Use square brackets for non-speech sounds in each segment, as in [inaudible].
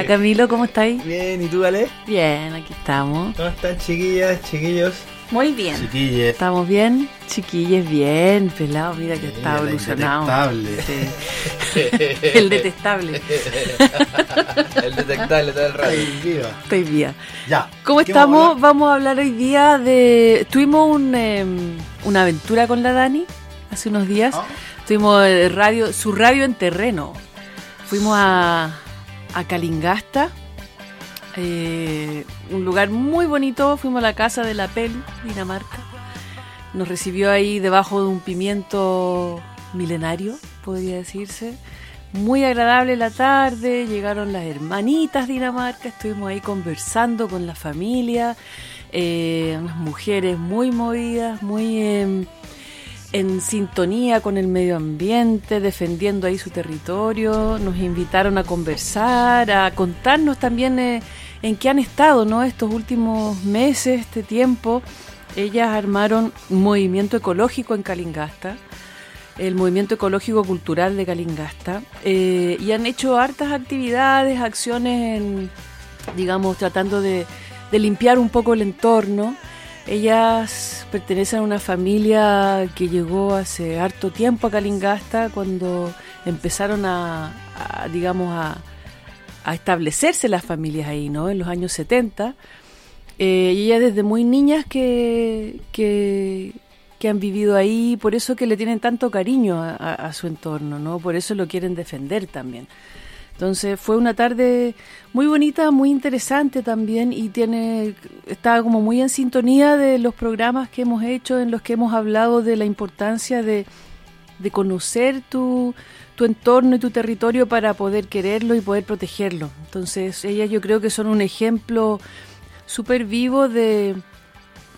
Hola Camilo, ¿cómo estáis? Bien, ¿y tú, Ale? Bien, aquí estamos. ¿Cómo están, chiquillas, chiquillos? Muy bien. Chiquilles. ¿Estamos bien? Chiquilles, bien. Pelado, mira que está la evolucionado. indetectable. Sí. [laughs] El detestable. [laughs] El detectable todo el rato. Viva. Estoy bien. Ya. ¿Cómo ¿Qué vamos a estamos? Vamos a hablar hoy día de... Tuvimos un, em, una aventura con la Dani hace unos días. Ah. Tuvimos radio, su radio en terreno. Fuimos a, a Calingasta, eh, un lugar muy bonito. Fuimos a la casa de la PEL, Dinamarca. Nos recibió ahí debajo de un pimiento milenario, podría decirse. Muy agradable la tarde, llegaron las hermanitas Dinamarca, estuvimos ahí conversando con la familia, eh, unas mujeres muy movidas, muy em, en sintonía con el medio ambiente, defendiendo ahí su territorio. Nos invitaron a conversar, a contarnos también eh, en qué han estado ¿no? estos últimos meses, este tiempo. Ellas armaron un movimiento ecológico en Calingasta, el movimiento ecológico cultural de Calingasta, eh, y han hecho hartas actividades, acciones en, digamos, tratando de, de limpiar un poco el entorno. Ellas pertenecen a una familia que llegó hace harto tiempo a Calingasta cuando empezaron a, digamos, a, establecerse las familias ahí, ¿no? En los años 70. Eh, y ellas desde muy niñas que, que, han vivido ahí, por eso que le tienen tanto cariño a, a- a su entorno, ¿no? Por eso lo quieren defender también. Entonces fue una tarde muy bonita, muy interesante también y tiene está como muy en sintonía de los programas que hemos hecho en los que hemos hablado de la importancia de, de conocer tu, tu entorno y tu territorio para poder quererlo y poder protegerlo. Entonces ellas yo creo que son un ejemplo súper vivo de,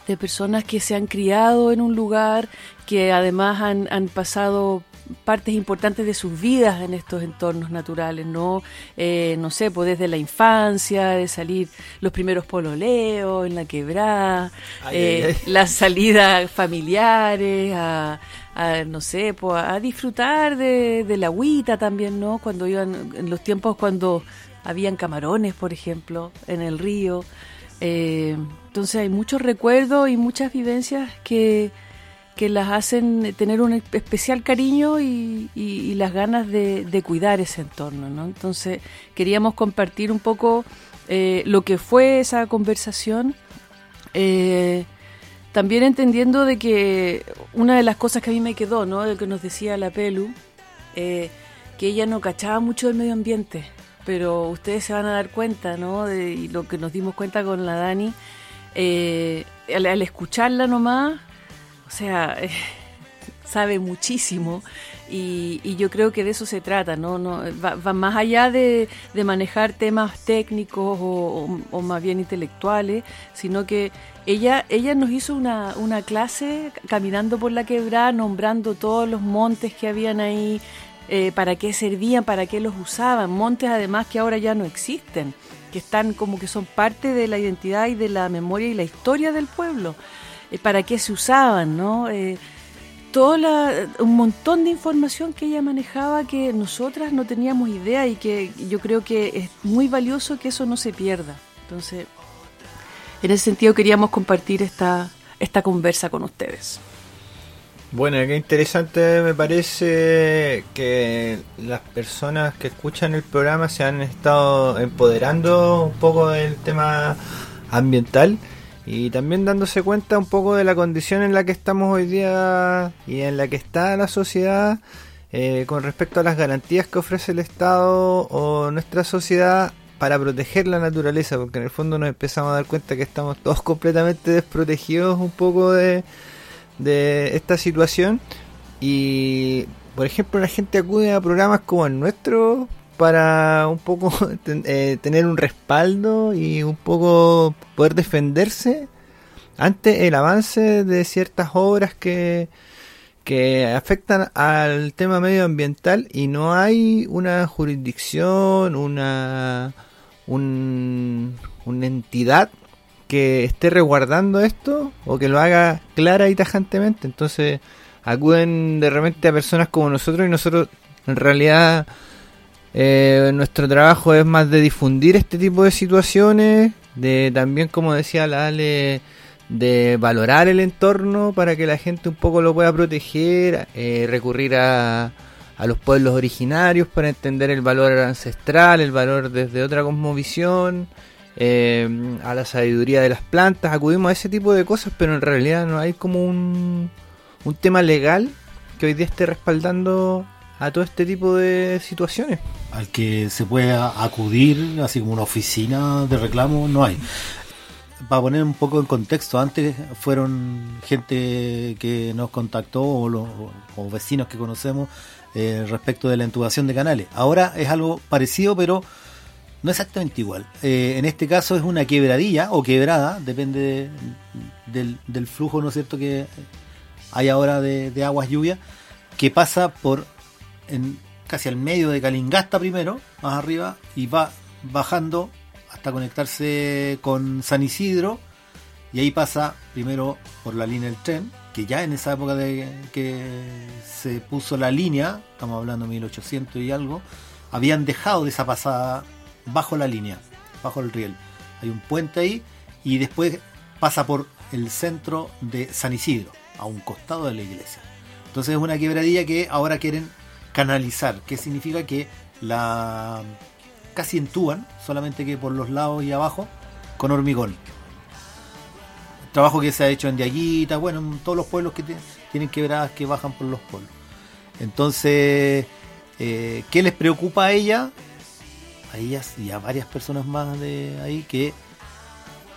de personas que se han criado en un lugar, que además han, han pasado partes importantes de sus vidas en estos entornos naturales, ¿no? Eh, no sé, pues desde la infancia, de salir los primeros pololeos en la quebrada, eh, [laughs] las salidas familiares, a, a, no sé, pues a disfrutar de, de la agüita también, ¿no? Cuando iban, en los tiempos cuando habían camarones, por ejemplo, en el río. Eh, entonces hay muchos recuerdos y muchas vivencias que, que las hacen tener un especial cariño y, y- las ganas de, cuidar ese entorno. ¿no? Entonces queríamos compartir un poco eh, lo que fue esa conversación. eh, también entendiendo de que una de las cosas que a mí me quedó, ¿no? De que nos decía la Pelu, eh, que ella no cachaba mucho del medio ambiente, pero ustedes se van a dar cuenta, ¿no? De y lo que nos dimos cuenta con la Dani, al, al escucharla nomás, sea, [laughs] sabe muchísimo y, yo creo que de eso se trata, ¿no? no va, va más allá de, manejar temas técnicos o, más bien intelectuales, sino que ella, ella nos hizo una, una clase caminando por la quebrada, nombrando todos los montes que habían ahí, eh, para qué servían, para qué los usaban, montes además que ahora ya no existen, que están como que son parte de la identidad y de la memoria y la historia del pueblo, para qué se usaban, ¿no? Eh, toda la- un montón de información que ella manejaba que nosotras no teníamos idea y que yo creo que es muy valioso que eso no se pierda. Entonces, en ese sentido queríamos compartir esta, esta conversa con ustedes. Bueno, qué interesante me parece que las personas que escuchan el programa se han estado empoderando un poco del tema ambiental y también dándose cuenta un poco de la condición en la que estamos hoy día y en la que está la sociedad eh, con respecto a las garantías que ofrece el Estado o nuestra sociedad para proteger la naturaleza, porque en el fondo nos empezamos a dar cuenta que estamos todos [laughs] completamente desprotegidos un poco de, de esta situación. Y por ejemplo la gente acude a programas como el nuestro para un poco [laughs] eh, tener un respaldo y un poco poder defenderse ante el avance de ciertas obras que, que afectan al tema medioambiental y no hay una jurisdicción, una, un, una entidad que esté resguardando esto o que lo haga clara y tajantemente. Entonces acuden de repente a personas como nosotros y nosotros en realidad eh, nuestro trabajo es más de difundir este tipo de situaciones, de también como decía la Ale, de valorar el entorno para que la gente un poco lo pueda proteger, eh, recurrir a, a los pueblos originarios para entender el valor ancestral, el valor desde otra cosmovisión, eh, a la sabiduría de las plantas, acudimos a ese tipo de cosas, pero en realidad no hay como un, un tema legal que hoy día esté respaldando a todo este tipo de situaciones. Al que se pueda acudir, así como una oficina de reclamo, no hay. Para poner un poco en contexto, antes fueron gente que nos contactó o, los, vecinos que conocemos eh, respecto de la intubación de canales. Ahora es algo parecido, pero no exactamente igual. Eh, en este caso es una quebradilla o quebrada, depende de, del, del, flujo, ¿no es cierto?, que hay ahora de, de aguas lluvias, que pasa por casi al medio de Calingasta primero, más arriba, y va bajando hasta conectarse con San Isidro, y ahí pasa primero por la línea del tren, que ya en esa época de que se puso la línea, estamos hablando de 1800 y algo, habían dejado de esa pasada bajo la línea, bajo el riel. Hay un puente ahí y después pasa por el centro de San Isidro, a un costado de la iglesia. Entonces es una quebradilla que ahora quieren canalizar, que significa que la casi entúan, solamente que por los lados y abajo, con hormigón. Trabajo que se ha hecho en Diaguita, bueno, en todos los pueblos que tienen quebradas que bajan por los pueblos. Entonces, eh, ¿qué les preocupa a ella? A ellas y a varias personas más de ahí que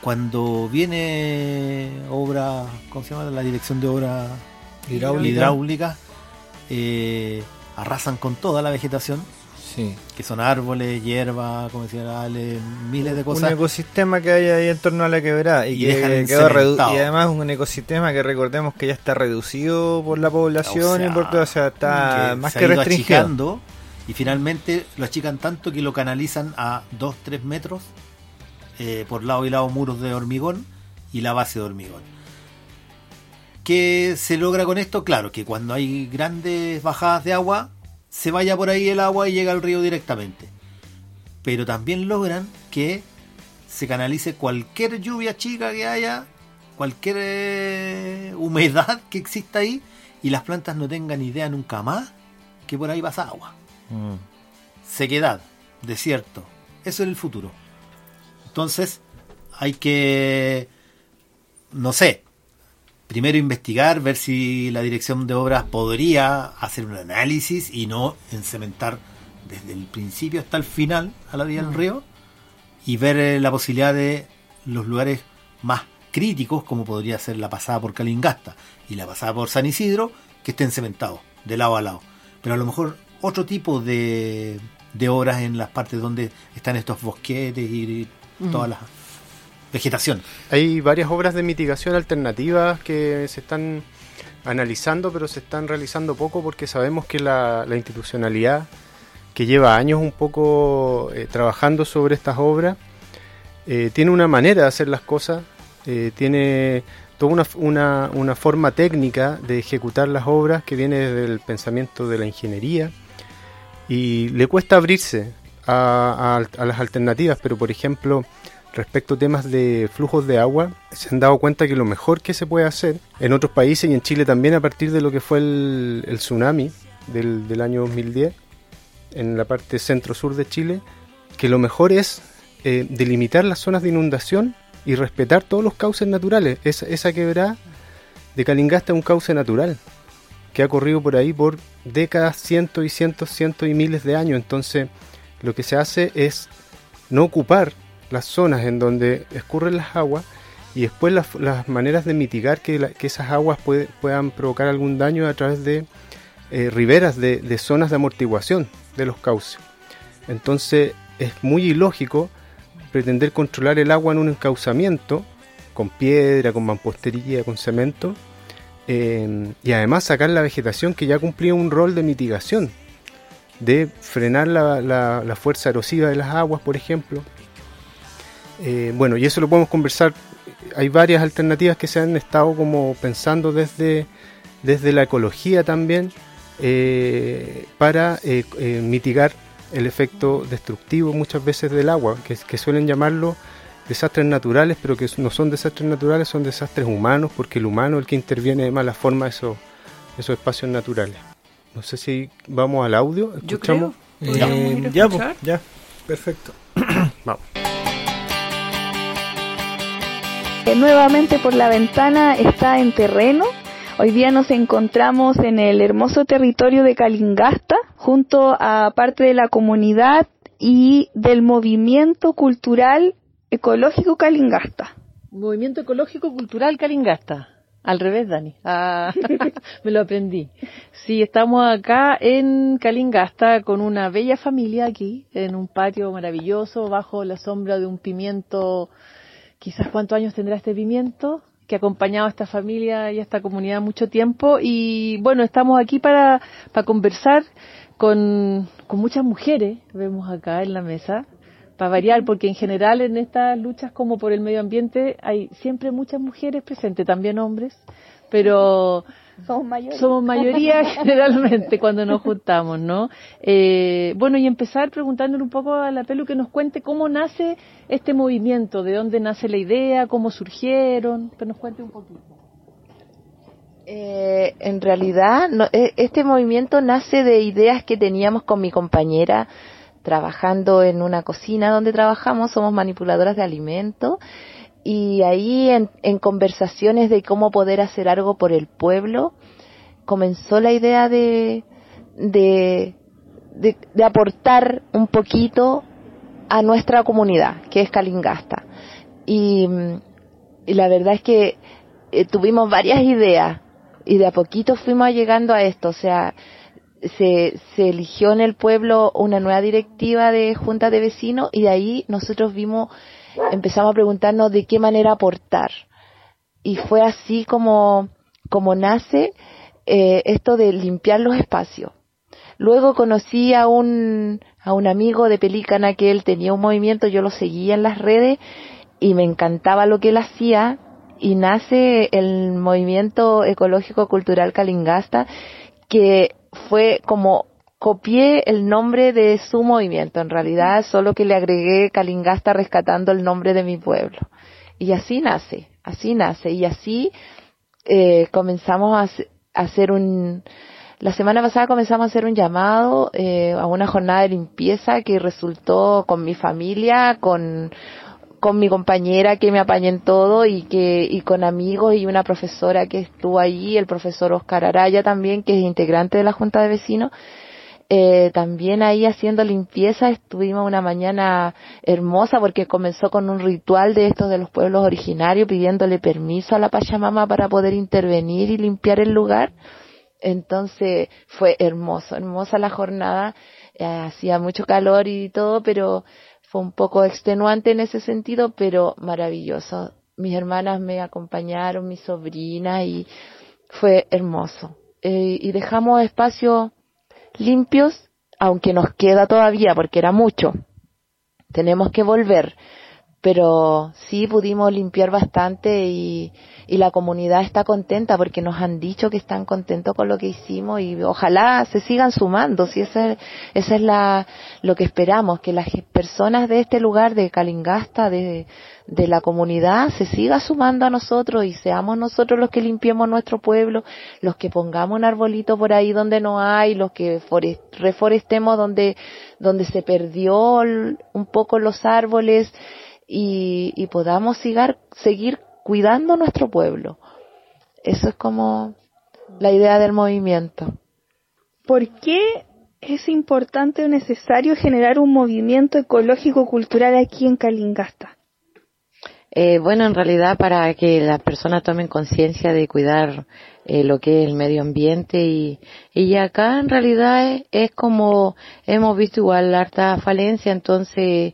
cuando viene obra, ¿cómo se llama? La dirección de obra hidráulica, hidráulica eh, arrasan con toda la vegetación. Sí. Que son árboles, hierba, como decía Ale, miles de cosas. Un ecosistema que hay ahí en torno a la quebrada y, Y que dejan quedó redu- encementado. y además un ecosistema que recordemos que ya está reducido por la población O sea, y por todo, o sea, está que más se que restringido. y finalmente lo achican tanto que lo canalizan a 2-3 metros eh, por lado y lado muros de hormigón y la base de hormigón. ¿Qué se logra con esto? Claro, que cuando hay grandes bajadas de agua, se vaya por ahí el agua y llega al río directamente. Pero también logran que se canalice cualquier lluvia chica que haya, cualquier eh, humedad que exista ahí, y las plantas no tengan idea nunca más que por ahí pasa agua. Mm. Sequedad, desierto. Eso es el futuro. Entonces, hay que, no sé, primero investigar, ver si la dirección de obras podría hacer un análisis y no encementar desde el principio hasta el final a la vía del río y ver eh, la posibilidad de los lugares más críticos, como podría ser la pasada por Calingasta y la pasada por San Isidro, que estén cementados de lado a lado. Pero a lo mejor otro tipo de, de obras en las partes donde están estos bosquetes y toda la vegetación. Hay varias obras de mitigación alternativas que se están analizando, pero se están realizando poco porque sabemos que la, institucionalidad que lleva años un poco eh, trabajando sobre estas obras eh, tiene una manera de hacer las cosas, eh, tiene toda una, una, una forma técnica de ejecutar las obras que viene desde el pensamiento de la ingeniería y le cuesta abrirse a- a las alternativas, pero por ejemplo, respecto a temas de flujos de agua, se han dado cuenta que lo mejor que se puede hacer en otros países y en Chile también a partir de lo que fue el, tsunami del, del año 2010, en la parte centro-sur de Chile, que lo mejor es eh, delimitar las zonas de inundación y respetar todos los cauces naturales. Esa, esa quebrada de Calingasta es un cauce natural que ha corrido por ahí por décadas, cientos y cientos, cientos y miles de años. Entonces, lo que se hace es no ocupar las zonas en donde escurren las aguas y después las, maneras de mitigar que, esas aguas puedan provocar algún daño a través de eh, riberas de, de zonas de amortiguación de los cauces. Entonces es muy ilógico pretender controlar el agua en un encauzamiento con piedra, con mampostería, con cemento, eh, y además sacar la vegetación que ya cumplía un rol de mitigación, de frenar la, la, fuerza erosiva de las aguas, por ejemplo. Eh, bueno, y eso lo podemos conversar. Hay varias alternativas que se han estado como pensando desde, desde la ecología también eh, para mitigar el efecto destructivo muchas veces del agua, que, que suelen llamarlo desastres naturales, pero que no son desastres naturales, son desastres humanos, porque el humano es el que interviene de mala forma esos, esos espacios naturales. No sé si vamos al audio, escuchamos. Eh, ya, ya, perfecto. [coughs] vamos. Nuevamente por la ventana está en terreno. Hoy día nos encontramos en el hermoso territorio de Calingasta, junto a parte de la comunidad y del movimiento cultural Ecológico Calingasta. Movimiento Ecológico Cultural Calingasta. Al revés, Dani. Ah, [laughs] me lo aprendí. Sí, estamos acá en Calingasta con una bella familia aquí, en un patio maravilloso, bajo la sombra de un pimiento. Quizás cuántos años tendrá este pimiento, que ha acompañado a esta familia y a esta comunidad mucho tiempo. Y bueno, estamos aquí para, para conversar con, con muchas mujeres, vemos acá en la mesa, para variar, porque en general en estas luchas como por el medio ambiente hay siempre muchas mujeres presentes, también hombres, pero somos mayoría, somos mayoría [laughs] generalmente cuando nos juntamos, ¿no? Eh, bueno, y empezar preguntándole un poco a la Pelu que nos cuente cómo nace este movimiento, de dónde nace la idea, cómo surgieron, que nos cuente un poquito. Eh, en realidad, e, este movimiento nace de ideas que teníamos con mi compañera trabajando en una cocina donde trabajamos, somos manipuladoras de alimentos y ahí en, conversaciones de cómo poder hacer algo por el pueblo, comenzó la idea de, de, de, aportar un poquito a nuestra comunidad, que es Calingasta. Y, y la verdad es que eh, tuvimos varias ideas y de a poquito fuimos llegando a esto, o sea, se, se eligió en el pueblo una nueva directiva de junta de vecinos y de ahí nosotros vimos, empezamos a preguntarnos de qué manera aportar. Y fue así como, como nace eh, esto de limpiar los espacios. Luego conocí a un, a un amigo de Pelícana que él tenía un movimiento, yo lo seguía en las redes y me encantaba lo que él hacía y nace el movimiento ecológico cultural Calingasta que fue como copié el nombre de su movimiento, en realidad solo que le agregué Calingasta rescatando el nombre de mi pueblo. Y así nace, así nace, y así eh, comenzamos a, hacer un... La semana pasada comenzamos a hacer un llamado eh, a una jornada de limpieza que resultó con mi familia, con con mi compañera que me apañé en todo y que y con amigos y una profesora que estuvo allí, el profesor Oscar Araya también, que es integrante de la Junta de Vecinos. Eh, también ahí haciendo limpieza estuvimos una mañana hermosa porque comenzó con un ritual de estos de los pueblos originarios pidiéndole permiso a la Pachamama para poder intervenir y limpiar el lugar. Entonces fue hermoso, hermosa la jornada, eh, hacía mucho calor y todo, pero fue un poco extenuante en ese sentido, pero maravilloso. Mis hermanas me acompañaron, mi sobrina, y fue hermoso. Eh, y dejamos espacios limpios, aunque nos queda todavía, porque era mucho. Tenemos que volver, pero sí pudimos limpiar bastante y, y la comunidad está contenta porque nos han dicho que están contentos con lo que hicimos y ojalá se sigan sumando, si esa, esa es la, lo que esperamos, que las personas de este lugar, de Calingasta, de, de la comunidad, se siga sumando a nosotros y seamos nosotros los que limpiemos nuestro pueblo, los que pongamos un arbolito por ahí donde no hay, los que reforestemos donde, donde se perdió un poco los árboles, y, y podamos sigar, seguir cuidando nuestro pueblo. Eso es como la idea del movimiento. ¿Por qué es importante o necesario generar un movimiento ecológico cultural aquí en Calingasta? Eh, bueno, en realidad para que las personas tomen conciencia de cuidar eh, lo que es el medio ambiente y, y acá en realidad es, es como hemos visto igual harta falencia, entonces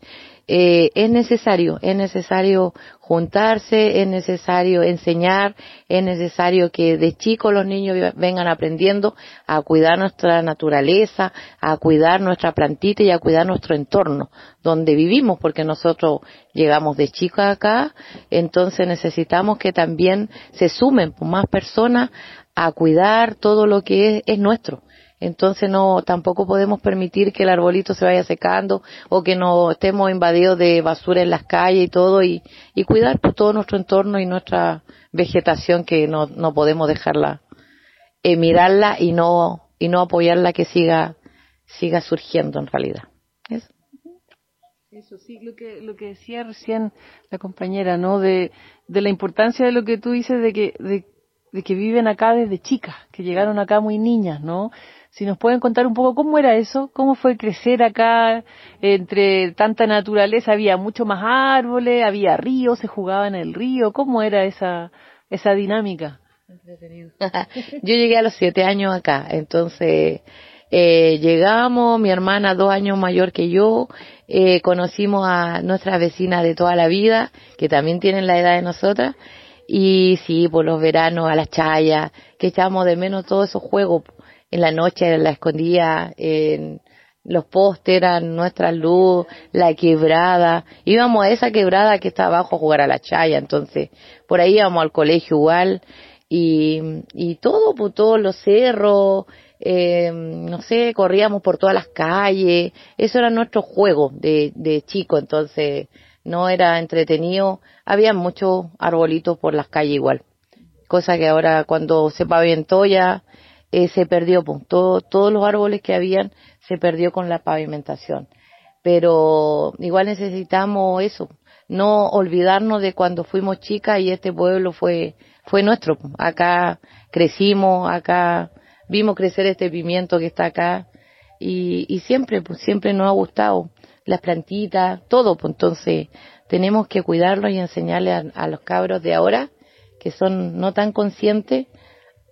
eh, es necesario, es necesario juntarse, es necesario enseñar, es necesario que de chicos los niños vengan aprendiendo a cuidar nuestra naturaleza, a cuidar nuestra plantita y a cuidar nuestro entorno donde vivimos, porque nosotros llegamos de chicos acá, entonces necesitamos que también se sumen más personas a cuidar todo lo que es, es nuestro entonces no, tampoco podemos permitir que el arbolito se vaya secando o que no estemos invadidos de basura en las calles y todo y, y cuidar por todo nuestro entorno y nuestra vegetación que no, no podemos dejarla, eh, mirarla y no, y no apoyarla que siga, siga surgiendo en realidad. Eso sí, lo que, lo que decía recién la compañera, ¿no? De, de la importancia de lo que tú dices de que, de, de que viven acá desde chicas, que llegaron acá muy niñas, ¿no? Si nos pueden contar un poco cómo era eso, cómo fue crecer acá entre tanta naturaleza, había mucho más árboles, había ríos, se jugaba en el río, ¿cómo era esa, esa dinámica? [laughs] Yo llegué a los siete años acá, entonces eh, llegamos, mi hermana dos años mayor que yo, eh, conocimos a nuestras vecinas de toda la vida, que también tienen la edad de nosotras, y sí, por los veranos a las chayas, que echamos de menos todos esos juegos, en la noche la escondía en los postes eran nuestra luz, la quebrada, íbamos a esa quebrada que está abajo a jugar a la chaya, entonces por ahí íbamos al colegio igual. Y, y todo, por todos los cerros, eh, no sé, corríamos por todas las calles, eso era nuestro juego de, de chico, entonces no era entretenido, había muchos arbolitos por las calles igual, cosa que ahora cuando se paventó ya eh, se perdió, pues, todos los árboles que habían se perdió con la pavimentación. Pero igual necesitamos eso, no olvidarnos de cuando fuimos chicas y este pueblo fue, fue nuestro. Acá crecimos, acá vimos crecer este pimiento que está acá y, y siempre, pues siempre nos ha gustado las plantitas, todo, pues entonces tenemos que cuidarlo y enseñarle a los cabros de ahora que son no tan conscientes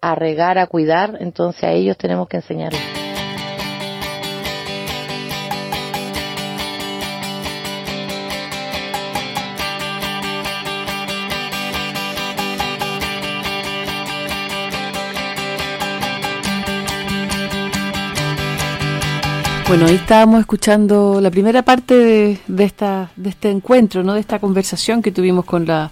a regar, a cuidar, entonces a ellos tenemos que enseñarles. Bueno, ahí estábamos escuchando la primera parte de, de, este encuentro, ¿no? de esta conversación que tuvimos con la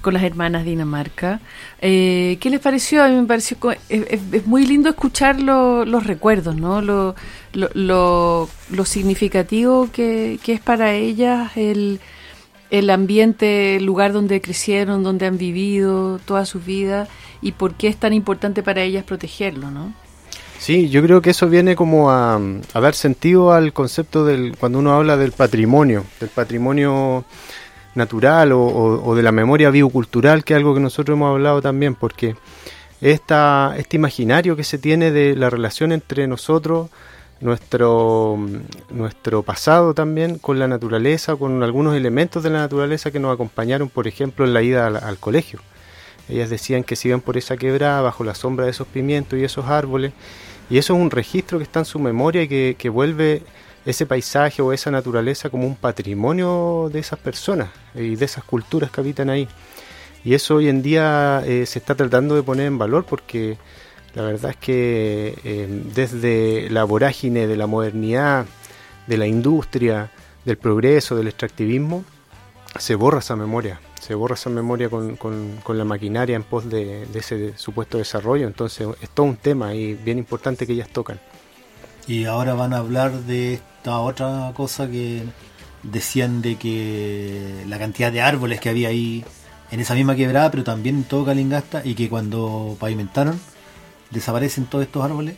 con las hermanas Dinamarca. Eh, ¿Qué les pareció? A mí me pareció es, muy lindo escuchar los recuerdos, ¿no? Lo, lo, lo, significativo que, que, es para ellas el, el ambiente, el lugar donde crecieron, donde han vivido toda su vida y por qué es tan importante para ellas protegerlo, ¿no? Sí, yo creo que eso viene como a, a dar sentido al concepto del cuando uno habla del patrimonio, del patrimonio natural o, de la memoria biocultural, que es algo que nosotros hemos hablado también, porque esta, este imaginario que se tiene de la relación entre nosotros, nuestro, nuestro pasado también con la naturaleza, con algunos elementos de la naturaleza que nos acompañaron, por ejemplo, en la ida al, colegio. Ellas decían que se iban por esa quebrada, bajo la sombra de esos pimientos y esos árboles, y eso es un registro que está en su memoria y que, que vuelve ese paisaje o esa naturaleza como un patrimonio de esas personas y de esas culturas que habitan ahí. Y eso hoy en día eh, se está tratando de poner en valor porque la verdad es que eh, desde la vorágine de la modernidad, de la industria, del progreso, del extractivismo, se borra esa memoria, se borra esa memoria con, con, la maquinaria en pos de, ese supuesto desarrollo. Entonces es todo un tema y bien importante que ellas tocan. Y ahora van a hablar de otra cosa que decían de que la cantidad de árboles que había ahí en esa misma quebrada, pero también en todo Calingasta, y que cuando pavimentaron desaparecen todos estos árboles,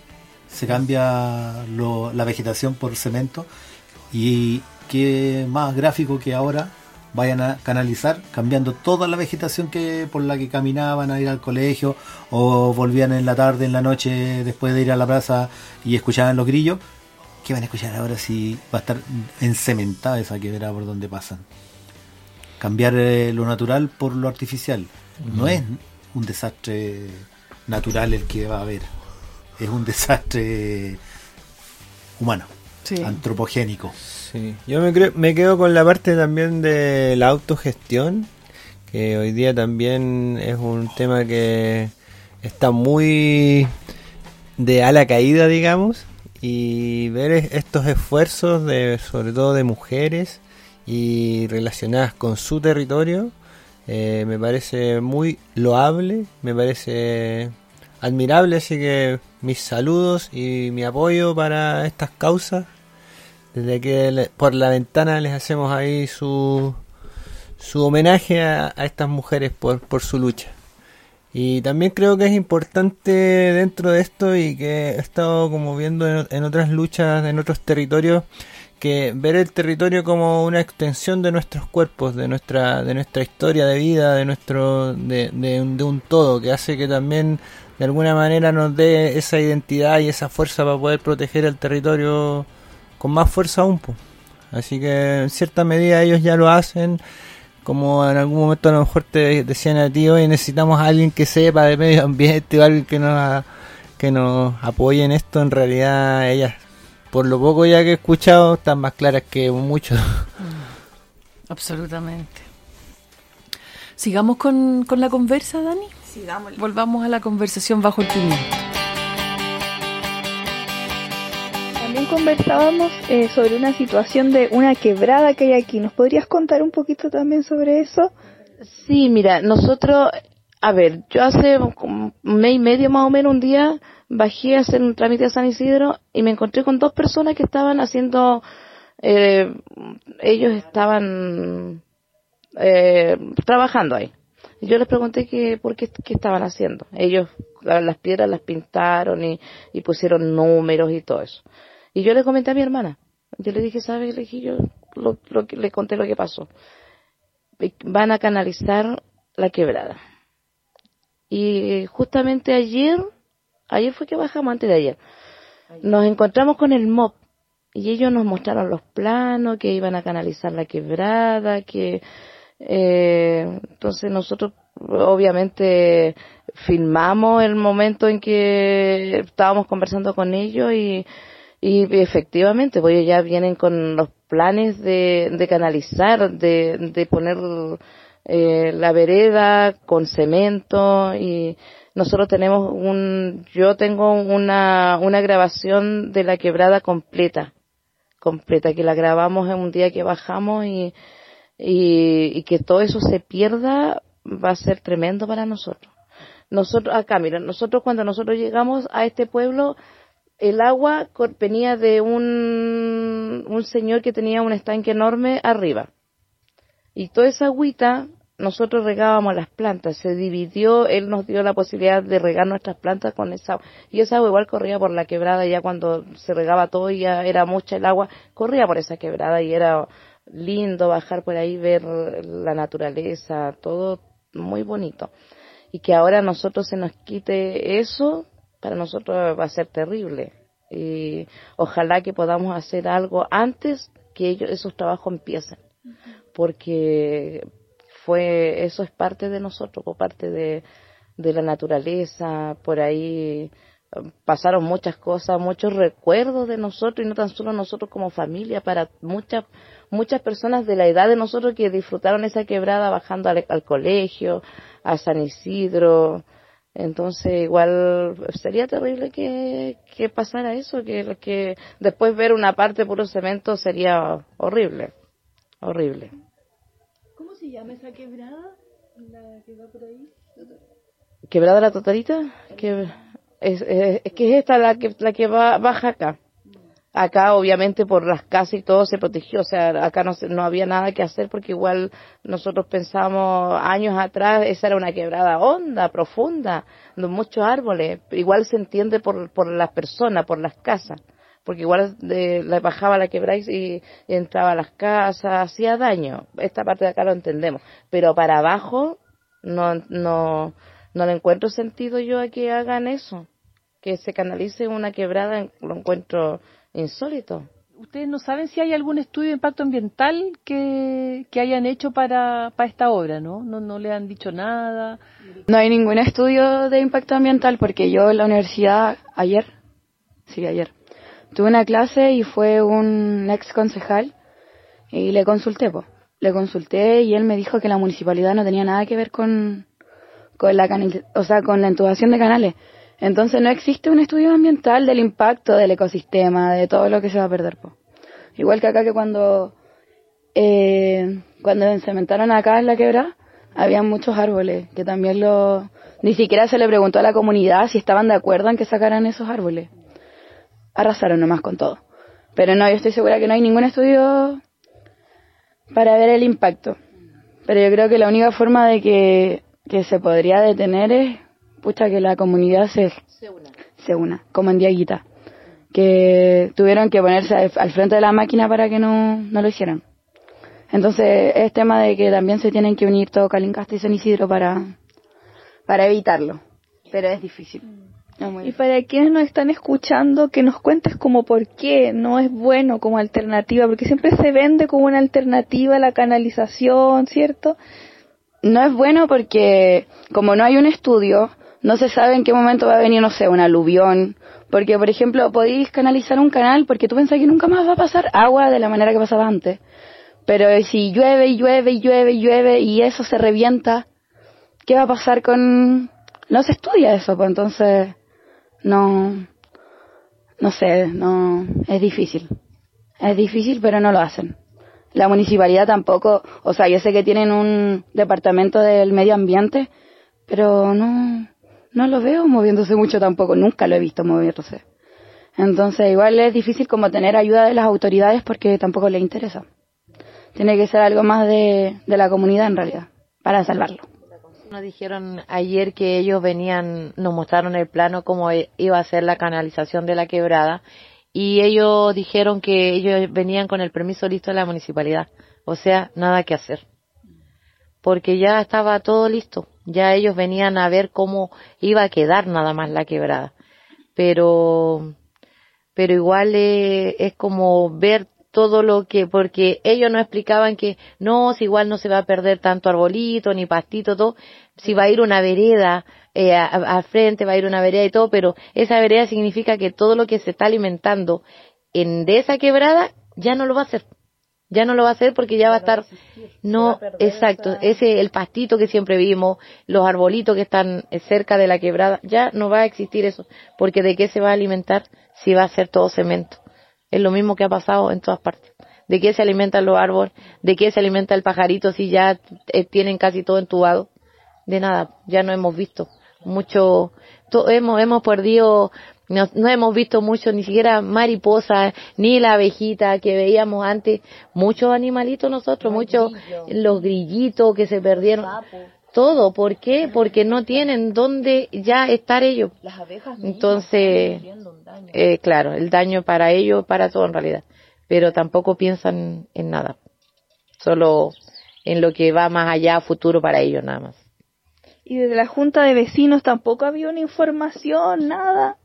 se cambia la vegetación por cemento, y que más gráfico que ahora vayan a canalizar cambiando toda la vegetación que por la que caminaban a ir al colegio o volvían en la tarde, en la noche después de ir a la plaza y escuchaban los grillos, ¿Qué van a escuchar ahora si va a estar encementada esa quebrada por donde pasan? cambiar eh, lo natural por lo artificial. No es un desastre natural el que va a haber, es un desastre humano, Sí. antropogénico. Sí, yo me, creo, me quedo con la parte también de la autogestión, que hoy día también es un tema que está muy de ala caída, digamos, y ver es- estos esfuerzos de, sobre todo de mujeres y relacionadas con su territorio, eh, me parece muy loable, me parece admirable, así que mis saludos y mi apoyo para estas causas. Desde que por la ventana les hacemos ahí su, su homenaje a, estas mujeres por, por su lucha. Y también creo que es importante dentro de esto y que he estado como viendo en, otras luchas, en otros territorios, que ver el territorio como una extensión de nuestros cuerpos, de nuestra, de nuestra historia de vida, de nuestro, de, de de un todo, que hace que también de alguna manera nos dé esa identidad y esa fuerza para poder proteger el territorio con más fuerza aún. po. Así que en cierta medida ellos ya lo hacen, como en algún momento a lo mejor te decían a ti, hoy necesitamos a alguien que sepa de medio ambiente o alguien que nos, que nos apoye en esto, en realidad ellas, por lo poco ya que he escuchado, están más claras que muchos. Absolutamente. Sigamos con, con la conversa, Dani. Sigamos. Volvamos a la conversación bajo el pimiento. También conversábamos eh, sobre una situación de una quebrada que hay aquí. ¿Nos podrías contar un poquito también sobre eso? Sí, mira, nosotros, a ver, yo hace un mes y medio más o menos un día bajé a hacer un trámite a San Isidro y me encontré con dos personas que estaban haciendo, eh, ellos estaban eh, trabajando ahí. Y yo les pregunté que por qué, qué estaban haciendo. Ellos la- las piedras las pintaron y, y pusieron números y todo eso. Y yo le comenté a mi hermana. Yo le dije, ¿sabes? Le dije yo, lo, lo que- le conté lo que pasó van a canalizar la quebrada. Y justamente ayer, ayer fue que bajamos, antes de ayer, nos encontramos con el MOP y ellos nos mostraron los planos que iban a canalizar la quebrada, que eh, entonces nosotros obviamente filmamos el momento en que estábamos conversando con ellos y, y efectivamente, pues ya vienen con los planes de, de canalizar, de, de poner eh, la vereda con cemento y nosotros tenemos un, yo tengo una, una grabación de la quebrada completa, completa, que la grabamos en un día que bajamos y, y, y que todo eso se pierda va a ser tremendo para nosotros. Nosotros, acá, mira, nosotros cuando nosotros llegamos a este pueblo, el agua venía de un, un señor que tenía un estanque enorme arriba. Y toda esa agüita, nosotros regábamos las plantas, se dividió, él nos dio la posibilidad de regar nuestras plantas con esa agua. Y esa agua igual corría por la quebrada, ya cuando se regaba todo y ya era mucha el agua, corría por esa quebrada y era lindo bajar por ahí, ver la naturaleza, todo muy bonito. Y que ahora a nosotros se nos quite eso, para nosotros va a ser terrible. Y ojalá que podamos hacer algo antes que ellos, esos trabajos empiecen. Porque fue, eso es parte de nosotros, por parte de, de la naturaleza, por ahí eh, pasaron muchas cosas, muchos recuerdos de nosotros y no tan solo nosotros como familia, para muchas muchas personas de la edad de nosotros que disfrutaron esa quebrada bajando al, al colegio, a San Isidro. Entonces igual sería terrible que, que pasara eso, que, que después ver una parte puro cemento sería horrible, horrible. ¿Cómo se llama esa quebrada? La que va por ahí. ¿Quebrada la totalita? Que, es, es, es que es esta la que, la que va, baja acá. Acá, obviamente, por las casas y todo se protegió, o sea, acá no, no había nada que hacer porque igual nosotros pensamos años atrás, esa era una quebrada honda, profunda, de muchos árboles. Igual se entiende por, por las personas, por las casas, porque igual de, bajaba la quebrada y, y entraba a las casas, hacía daño. Esta parte de acá lo entendemos, pero para abajo no, no, no le encuentro sentido yo a que hagan eso que se canalice una quebrada lo encuentro insólito. ¿Ustedes no saben si hay algún estudio de impacto ambiental que, que hayan hecho para, para esta obra, ¿no? ¿no? No le han dicho nada. No hay ningún estudio de impacto ambiental porque yo en la universidad ayer, sí, ayer, tuve una clase y fue un ex concejal y le consulté, pues. Le consulté y él me dijo que la municipalidad no tenía nada que ver con, con la canal, o sea, con la intubación de canales. Entonces no existe un estudio ambiental del impacto del ecosistema, de todo lo que se va a perder. Po. Igual que acá que cuando eh, cuando cementaron acá en la quebra, había muchos árboles, que también lo... Ni siquiera se le preguntó a la comunidad si estaban de acuerdo en que sacaran esos árboles. Arrasaron nomás con todo. Pero no, yo estoy segura que no hay ningún estudio para ver el impacto. Pero yo creo que la única forma de que, que se podría detener es, pucha, que la comunidad se, se una. como en Diaguita. Que tuvieron que ponerse al frente de la máquina para que no, no lo hicieran. Entonces es tema de que también se tienen que unir todo Calincasta y San Isidro para, para evitarlo. Pero es difícil. Y para quienes nos están escuchando, que nos cuentes como por qué no es bueno como alternativa, porque siempre se vende como una alternativa la canalización, ¿cierto? No es bueno porque como no hay un estudio, no se sabe en qué momento va a venir, no sé, un aluvión. Porque, por ejemplo, podéis canalizar un canal porque tú pensás que nunca más va a pasar agua de la manera que pasaba antes. Pero si llueve y llueve y llueve y llueve y eso se revienta, ¿qué va a pasar con...? No se estudia eso, pues entonces no, no sé, no, es difícil. Es difícil, pero no lo hacen. La municipalidad tampoco, o sea, yo sé que tienen un departamento del medio ambiente, pero no, no lo veo moviéndose mucho tampoco, nunca lo he visto moviéndose. Entonces, igual es difícil como tener ayuda de las autoridades porque tampoco les interesa. Tiene que ser algo más de, la comunidad en realidad, para salvarlo. Nos dijeron ayer que ellos venían, nos mostraron el plano cómo e, iba a ser la canalización de la quebrada y ellos dijeron que ellos venían con el permiso listo de la municipalidad. O sea, nada que hacer. Porque ya estaba todo listo. Ya ellos venían a ver cómo iba a quedar nada más la quebrada. Pero, pero igual es, es como ver todo lo que, porque ellos nos explicaban que no, si igual no se va a perder tanto arbolito ni pastito, todo, si va a ir una vereda eh, al frente, va a ir una vereda y todo, pero esa vereda significa que todo lo que se está alimentando en de esa quebrada ya no lo va a hacer. Ya no lo va a hacer porque ya va a estar, no, exacto, ese, el pastito que siempre vimos, los arbolitos que están cerca de la quebrada, ya no va a existir eso, porque de qué se va a alimentar si va a ser todo cemento. Es lo mismo que ha pasado en todas partes. ¿De qué se alimentan los árboles? ¿De qué se alimenta el pajarito si ya eh, tienen casi todo entubado? De nada, ya no hemos visto mucho, hemos, hemos perdido, no, no, hemos visto mucho, ni siquiera mariposas, ni la abejita que veíamos antes, muchos animalitos nosotros, muchos, los grillitos que se perdieron todo. ¿Por qué? Porque no tienen dónde ya estar ellos. Las abejas Entonces, eh, claro, el daño para ellos, para todo en realidad. Pero tampoco piensan en nada. Solo en lo que va más allá, futuro para ellos nada más. ¿Y desde la Junta de Vecinos tampoco había una información, nada?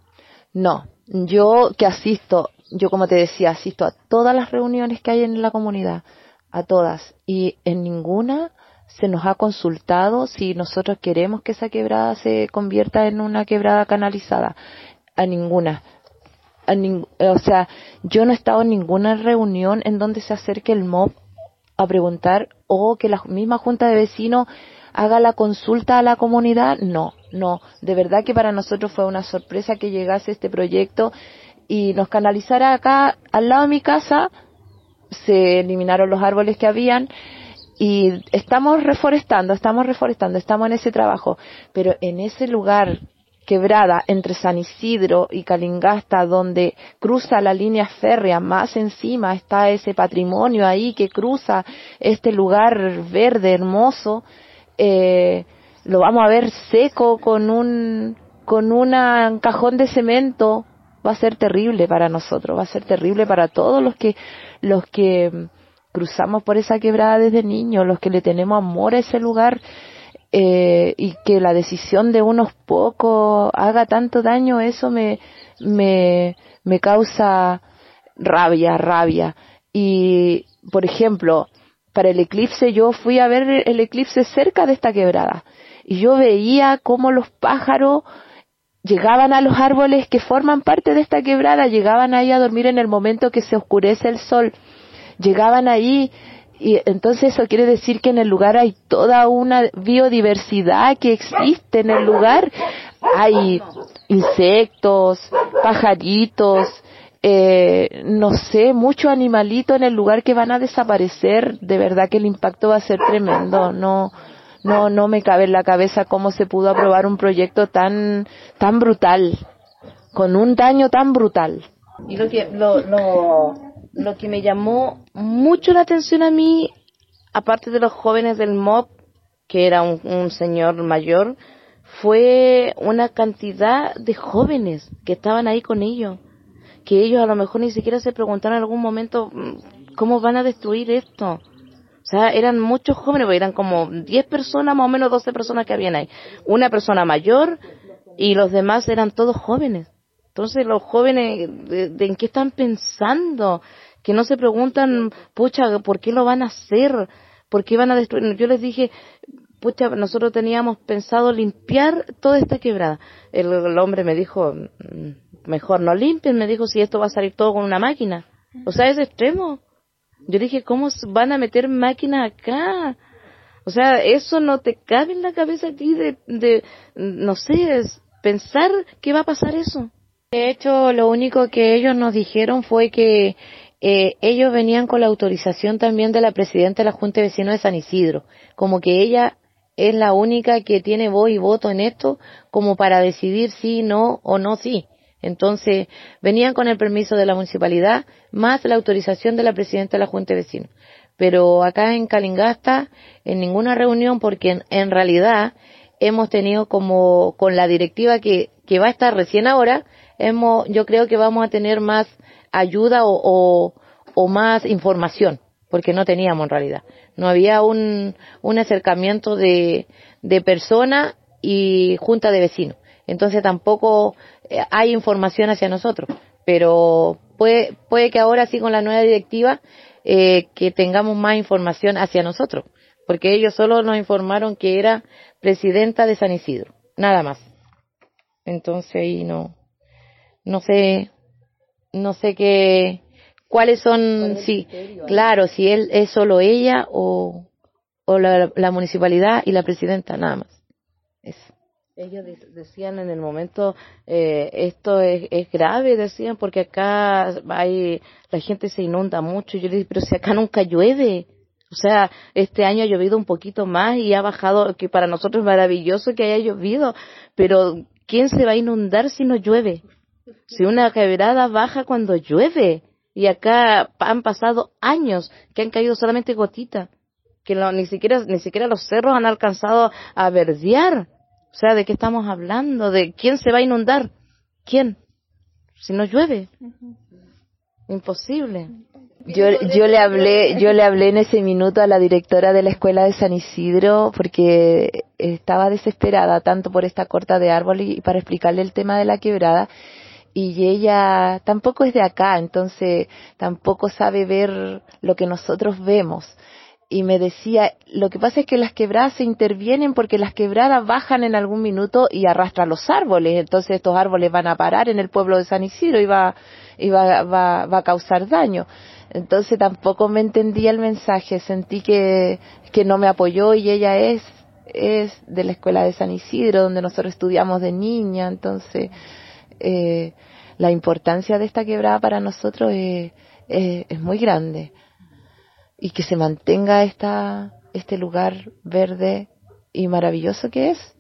No, yo que asisto, yo como te decía, asisto a todas las reuniones que hay en la comunidad, a todas, y en ninguna se nos ha consultado si nosotros queremos que esa quebrada se convierta en una quebrada canalizada. A ninguna. o sea, yo no he estado en ninguna reunión en donde se acerque el MOB a preguntar o que la misma junta de vecinos haga la consulta a la comunidad. No, no. De verdad que para nosotros fue una sorpresa que llegase este proyecto y nos canalizara acá al lado de mi casa. Se eliminaron los árboles que habían y estamos reforestando, estamos reforestando, estamos en ese trabajo, pero en ese lugar quebrada entre San Isidro y Calingasta, donde cruza la línea férrea, más encima está ese patrimonio ahí que cruza este lugar verde hermoso, eh, lo vamos a ver seco con un con un cajón de cemento, va a ser terrible para nosotros, va a ser terrible para todos los que los que cruzamos por esa quebrada desde niños, los que le tenemos amor a ese lugar, eh, y que la decisión de unos pocos haga tanto daño, eso me, me, me causa rabia, rabia. Y, por ejemplo, para el eclipse yo fui a ver el eclipse cerca de esta quebrada y yo veía cómo los pájaros llegaban a los árboles que forman parte de esta quebrada, llegaban ahí a dormir en el momento que se oscurece el sol, llegaban ahí y entonces eso quiere decir que en el lugar hay toda una biodiversidad que existe en el lugar. Hay insectos, pajaritos, eh, no sé, mucho animalito en el lugar que van a desaparecer. De verdad que el impacto va a ser tremendo. No, no, no me cabe en la cabeza cómo se pudo aprobar un proyecto tan, tan brutal, con un daño tan brutal. Y lo que, lo, lo, lo que me llamó mucho la atención a mí, aparte de los jóvenes del MOB, que era un, un señor mayor, fue una cantidad de jóvenes que estaban ahí con ellos, que ellos a lo mejor ni siquiera se preguntaron en algún momento mm, cómo van a destruir esto o sea, eran muchos jóvenes, eran como 10 personas, más o menos 12 personas que habían ahí. Una persona mayor y los demás eran todos jóvenes. Entonces los jóvenes, de, en qué están pensando? Que no se preguntan, pucha, ¿por qué lo van a hacer? ¿Por qué van a destruir? Yo les dije, pucha, nosotros teníamos pensado limpiar toda esta quebrada. El, hombre me dijo, mm, mejor no limpien, me dijo, si esto va a salir todo con una máquina. O sea, es extremo. Yo dije, ¿cómo van a meter máquinas acá? O sea, eso no te cabe en la cabeza a ti de, de no sé, es pensar que va a pasar eso. De hecho, lo único que ellos nos dijeron fue que eh, ellos venían con la autorización también de la presidenta de la Junta de Vecinos de San Isidro, como que ella es la única que tiene voz y voto en esto, como para decidir sí, no o no sí. Entonces, venían con el permiso de la municipalidad, más la autorización de la presidenta de la Junta de Vecinos. Pero acá en Calingasta, en ninguna reunión, porque en, realidad hemos tenido como con la directiva que, que va a estar recién ahora, hemos, yo creo que vamos a tener más ayuda o, o, más información, porque no teníamos en realidad. No había un, un acercamiento de, de persona y junta de vecinos. Entonces tampoco eh, hay información hacia nosotros. Pero puede, puede que ahora sí con la nueva directiva eh, que tengamos más información hacia nosotros. Porque ellos solo nos informaron que era presidenta de San Isidro. Nada más. Entonces ahí no, no sé, no sé qué, cuáles son, sí, claro, si él es solo ella o, o la, la municipalidad y la presidenta, nada más. Eso. Ellos decían en el momento, eh, esto es, es, grave, decían, porque acá hay, la gente se inunda mucho. Yo les dije, pero si acá nunca llueve. O sea, este año ha llovido un poquito más y ha bajado, que para nosotros es maravilloso que haya llovido, pero ¿quién se va a inundar si no llueve? Si una quebrada baja cuando llueve. Y acá han pasado años que han caído solamente gotitas, que ni siquiera ni siquiera los cerros han alcanzado a verdear o sea, ¿de qué estamos hablando? ¿De quién se va a inundar? ¿Quién? Si no llueve. Imposible. Yo, yo le hablé, yo le hablé en ese minuto a la directora de la escuela de San Isidro porque estaba desesperada tanto por esta corta de árbol y para explicarle el tema de la quebrada y ella tampoco es de acá, entonces tampoco sabe ver lo que nosotros vemos. Y me decía, lo que pasa es que las quebradas se intervienen porque las quebradas bajan en algún minuto y arrastran los árboles, entonces estos árboles van a parar en el pueblo de San Isidro y va, y va, va, va a causar daño. Entonces tampoco me entendía el mensaje, sentí que, que no me apoyó y ella es, es de la escuela de San Isidro, donde nosotros estudiamos de niña, entonces eh, la importancia de esta quebrada para nosotros es, es, es muy grande y que se mantenga esta, este lugar verde y maravilloso que es.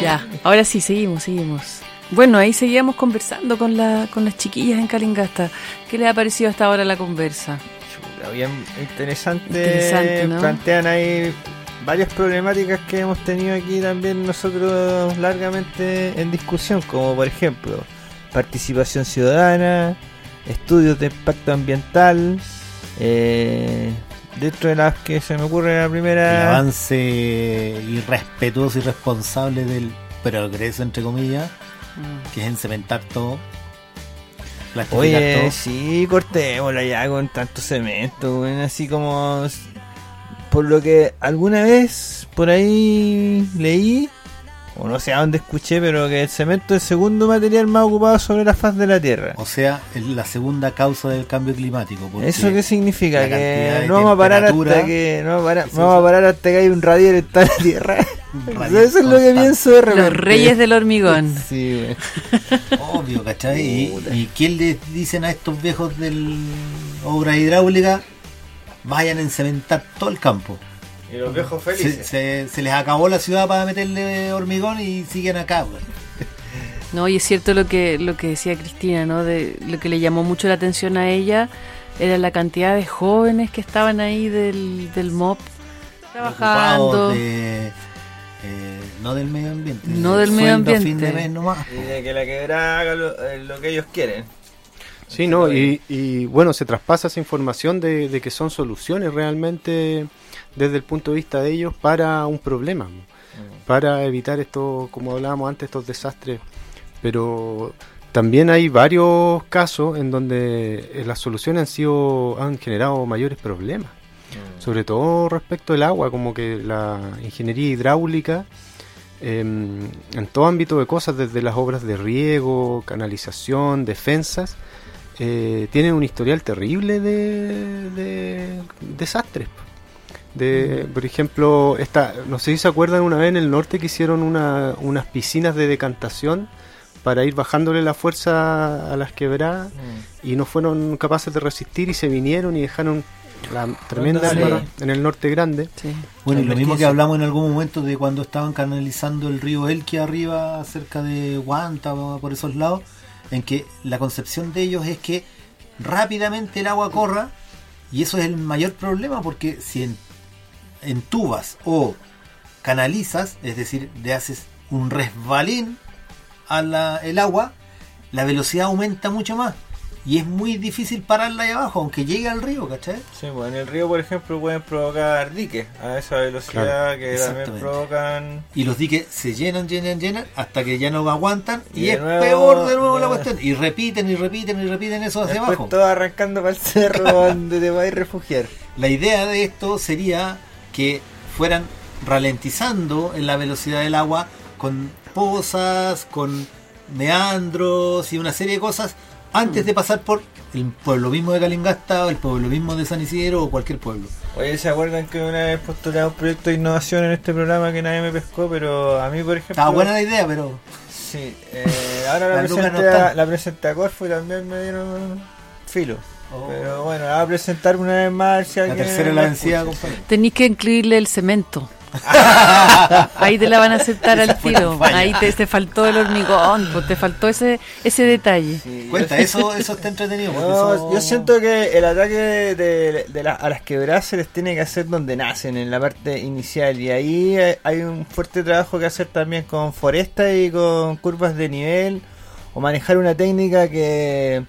Ya, ahora sí, seguimos, seguimos. Bueno, ahí seguíamos conversando con, la, con las chiquillas en Calingasta. ¿Qué les ha parecido hasta ahora la conversa? bien interesante. Plantean ahí varias problemáticas que hemos tenido aquí también nosotros largamente en discusión, como por ejemplo participación ciudadana, estudios de impacto ambiental, eh, dentro de las que se me ocurre la primera... El avance irrespetuoso y responsable del progreso, entre comillas, Mm. que es encementar todo. plastificar Oye, todo. sí, cortémosla ya con tanto cemento, así como... Por lo que alguna vez por ahí leí, o no sé a dónde escuché, pero que el cemento es el segundo material más ocupado sobre la faz de la Tierra. O sea, es la segunda causa del cambio climático. ¿Eso qué significa? Que no vamos a parar hasta que no vamos a parar, vamos a hasta que hay un radier en toda la Tierra. [laughs] Eso es lo que pienso de repente. Los reyes del hormigón. Sí, güey. [laughs] Obvio, ¿cachai? Y, y quién le dicen a estos viejos del obra hidráulica? Vayan a encementar todo el campo. Y los viejos Se, se- se les acabó la ciudad para meterle hormigón y siguen acá, weón. [laughs] No, y es cierto lo que lo que decía Cristina, ¿no? De lo que le llamó mucho la atención a ella era la cantidad de jóvenes que estaban ahí del, del MOP trabajando. De, eh, no del medio ambiente. No del medio ambiente. fin de mes nomás. Y de que la quebrada haga lo, eh, lo que ellos quieren. Sí, no, y, y, bueno, se traspasa esa información de, de que son soluciones realmente desde el punto de vista de ellos para un problema, para evitar esto, como hablábamos antes, estos desastres. Pero también hay varios casos en donde eh, las soluciones han sido han generado mayores problemas, sobre todo respecto al agua, como que la ingeniería hidráulica em, en todo ámbito de cosas, desde las obras de riego, canalización, defensas, eh, tienen un historial terrible de, de desastres. De, por ejemplo, esta, no sé si se acuerdan una vez en el norte que hicieron una- unas piscinas de decantación para ir bajándole la fuerza a las quebradas y no fueron capaces de resistir y se vinieron y dejaron la tremenda Sí. en el norte grande. Sí. Bueno, y lo mismo que hablamos en algún momento de cuando estaban canalizando el río Elqui arriba, cerca de Guanta, por esos lados, en que la concepción de ellos es que rápidamente el agua corra, y eso es el mayor problema, porque si en- entubas o canalizas, es decir, le haces un resbalín al agua, la velocidad aumenta mucho más. Y es muy difícil pararla ahí abajo, aunque llegue al río, ¿cachai? Sí, pues en el río, por ejemplo, pueden provocar diques a esa velocidad Claro, que también provocan. y los diques se llenan, llenan, llenan hasta que ya no aguantan y, es nuevo- peor de nuevo la cuestión y repiten y repiten y repiten eso hacia Después abajo. todo arrancando para el cerro [laughs] donde te vas a refugiar. La idea de esto sería que fueran ralentizando en la velocidad del agua con pozas, con meandros y una serie de cosas antes de pasar por el pueblo mismo de Calingasta o el pueblo mismo de San Isidro o cualquier pueblo. Oye, ¿se acuerdan que una vez postulé a un proyecto de innovación en este programa que nadie me pescó? Pero a mí, por ejemplo. Estaba buena la idea, pero Sí, eh, ahora la [laughs] lucas presenté, no a, la presenté a Corfo y también me dieron filo. Oh. Pero bueno, la voy a presentar una vez más. si la tercera la vencida, compadre. Tenéis que incluirle el cemento. [laughs] Ahí te la van a aceptar al tiro. Ahí te, te faltó el hormigón, pues te faltó ese ese detalle. Sí, Cuenta, eso, eso está entretenido. porque No, eso- Yo siento que el ataque de, de la- a las quebradas se les tiene que hacer donde nacen, en la parte inicial. Y ahí eh, hay un fuerte trabajo que hacer también con foresta y con curvas de nivel. O manejar una técnica que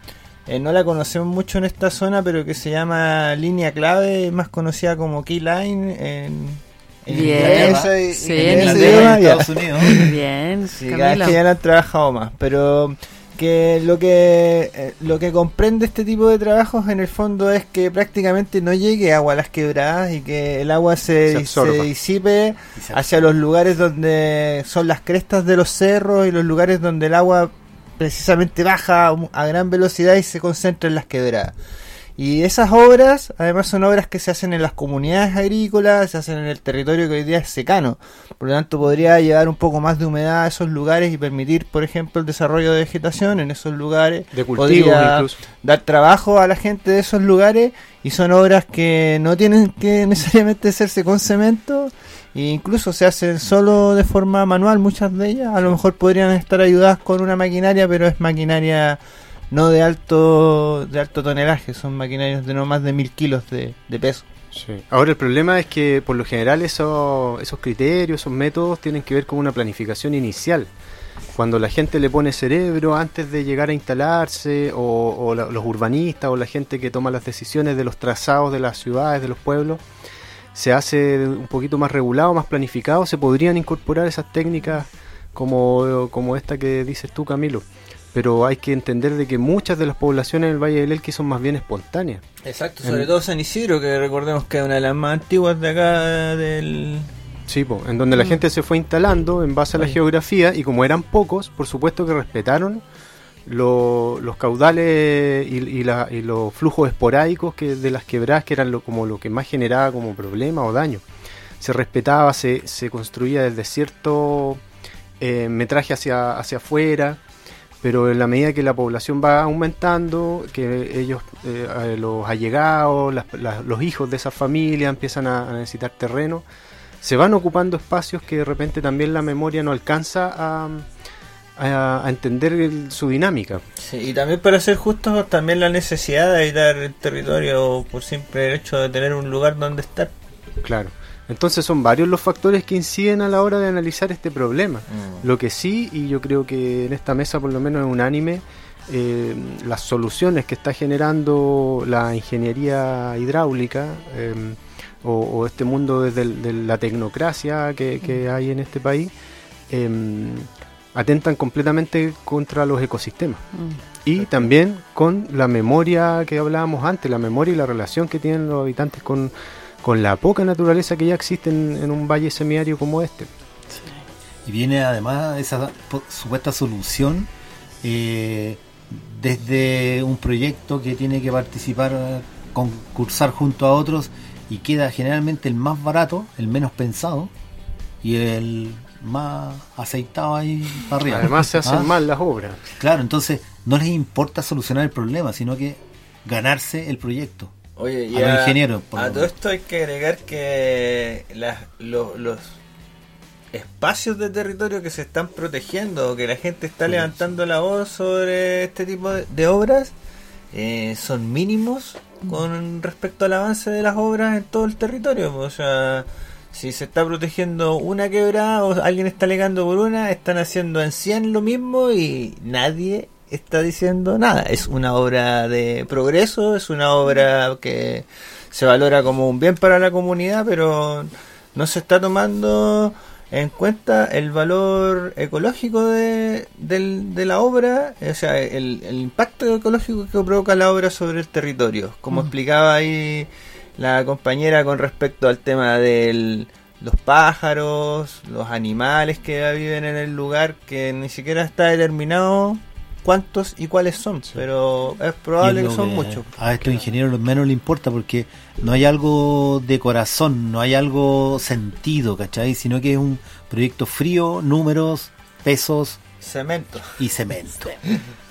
eh, no la conocemos mucho en esta zona, pero que se llama línea clave, más conocida como key line en, en Bien. Sí, en. Estados Unidos. Bien, Sí, cada vez Camilo. que ya han trabajado más, pero que lo que eh, lo que comprende este tipo de trabajos en el fondo es que prácticamente no llegue agua a las quebradas y que el agua se, Se disipe se hacia los lugares donde son las crestas de los cerros y los lugares donde el agua precisamente baja a gran velocidad y se concentra en las quebradas. Y esas obras, además, son obras que se hacen en las comunidades agrícolas, se hacen en el territorio que hoy día es secano. Por lo tanto, podría llevar un poco más de humedad a esos lugares y permitir, por ejemplo, el desarrollo de vegetación en esos lugares. De cultivos Podría incluso. dar trabajo a la gente de esos lugares y son obras que no tienen que necesariamente hacerse con cemento e incluso se hacen solo de forma manual muchas de ellas a lo mejor podrían estar ayudadas con una maquinaria pero es maquinaria no de alto de alto tonelaje son maquinarias de no más de mil kilos de, peso Sí. Ahora el problema es que por lo general eso- esos criterios, esos métodos tienen que ver con una planificación inicial. Cuando la gente le pone cerebro antes de llegar a instalarse, o, o los urbanistas o la gente que toma las decisiones de los trazados de las ciudades, de los pueblos, se hace un poquito más regulado, más planificado, se podrían incorporar esas técnicas como, como esta que dices tú, Camilo. Pero hay que entender de que muchas de las poblaciones del Valle del Elqui son más bien espontáneas. Exacto, sobre todo San Isidro, que recordemos que es una de las más antiguas de acá del... Sí, en donde la mm. gente se fue instalando en base a la geografía y como eran pocos, por supuesto que respetaron los caudales y, los flujos esporádicos que de las quebradas, que eran lo, como lo que más generaba como problema o daño. Se respetaba, se, se construía desde cierto eh, metraje hacia, hacia afuera, pero en la medida que la población va aumentando, que ellos, eh, los allegados, los hijos de esa familia empiezan a, necesitar terreno, se van ocupando espacios que de repente también la memoria no alcanza a, a, entender su dinámica. Sí, y también para ser justos, también la necesidad de habitar el territorio por simple hecho de tener un lugar donde estar. Claro. Entonces son varios los factores que inciden a la hora de analizar este problema. Mm. Lo que sí, y yo creo que en esta mesa por lo menos es unánime, eh, las soluciones que está generando la ingeniería hidráulica eh, o, este mundo desde la tecnocracia que, mm. hay en este país, eh, atentan completamente contra los ecosistemas. Mm. Y también con la memoria que hablábamos antes, la memoria y la relación que tienen los habitantes con, con la poca naturaleza que ya existe en, un valle semiario como este. Y viene además esa supuesta solución eh, desde un proyecto que tiene que participar, concursar junto a otros y queda generalmente el más barato, el menos pensado y el más aceitado ahí para arriba. Además se hacen [laughs] ¿Ah? mal las obras. Claro, entonces no les importa solucionar el problema, sino que ganarse el proyecto. Oye, y a, ingeniero, a todo esto hay que agregar que los espacios de territorio que se están protegiendo, que la gente está levantando la voz sobre este tipo de, obras, eh, son mínimos con respecto al avance de las obras en todo el territorio. O sea, si se está protegiendo una quebrada o alguien está alegando por una, están haciendo en 100 lo mismo y nadie está diciendo nada. Es una obra de progreso, es una obra que se valora como un bien para la comunidad, pero no se está tomando en cuenta el valor ecológico de, la obra, o sea, el, impacto ecológico que provoca la obra sobre el territorio. Como mm. explicaba ahí la compañera con respecto al tema de los pájaros, los animales que viven en el lugar, que ni siquiera está determinado cuántos y cuáles son, pero es probable que son muchos. A estos ingenieros menos le importa porque no hay algo de corazón, no hay algo sentido, ¿cachai? Sino que es un proyecto frío, números, pesos. Cemento. Y cemento. [laughs]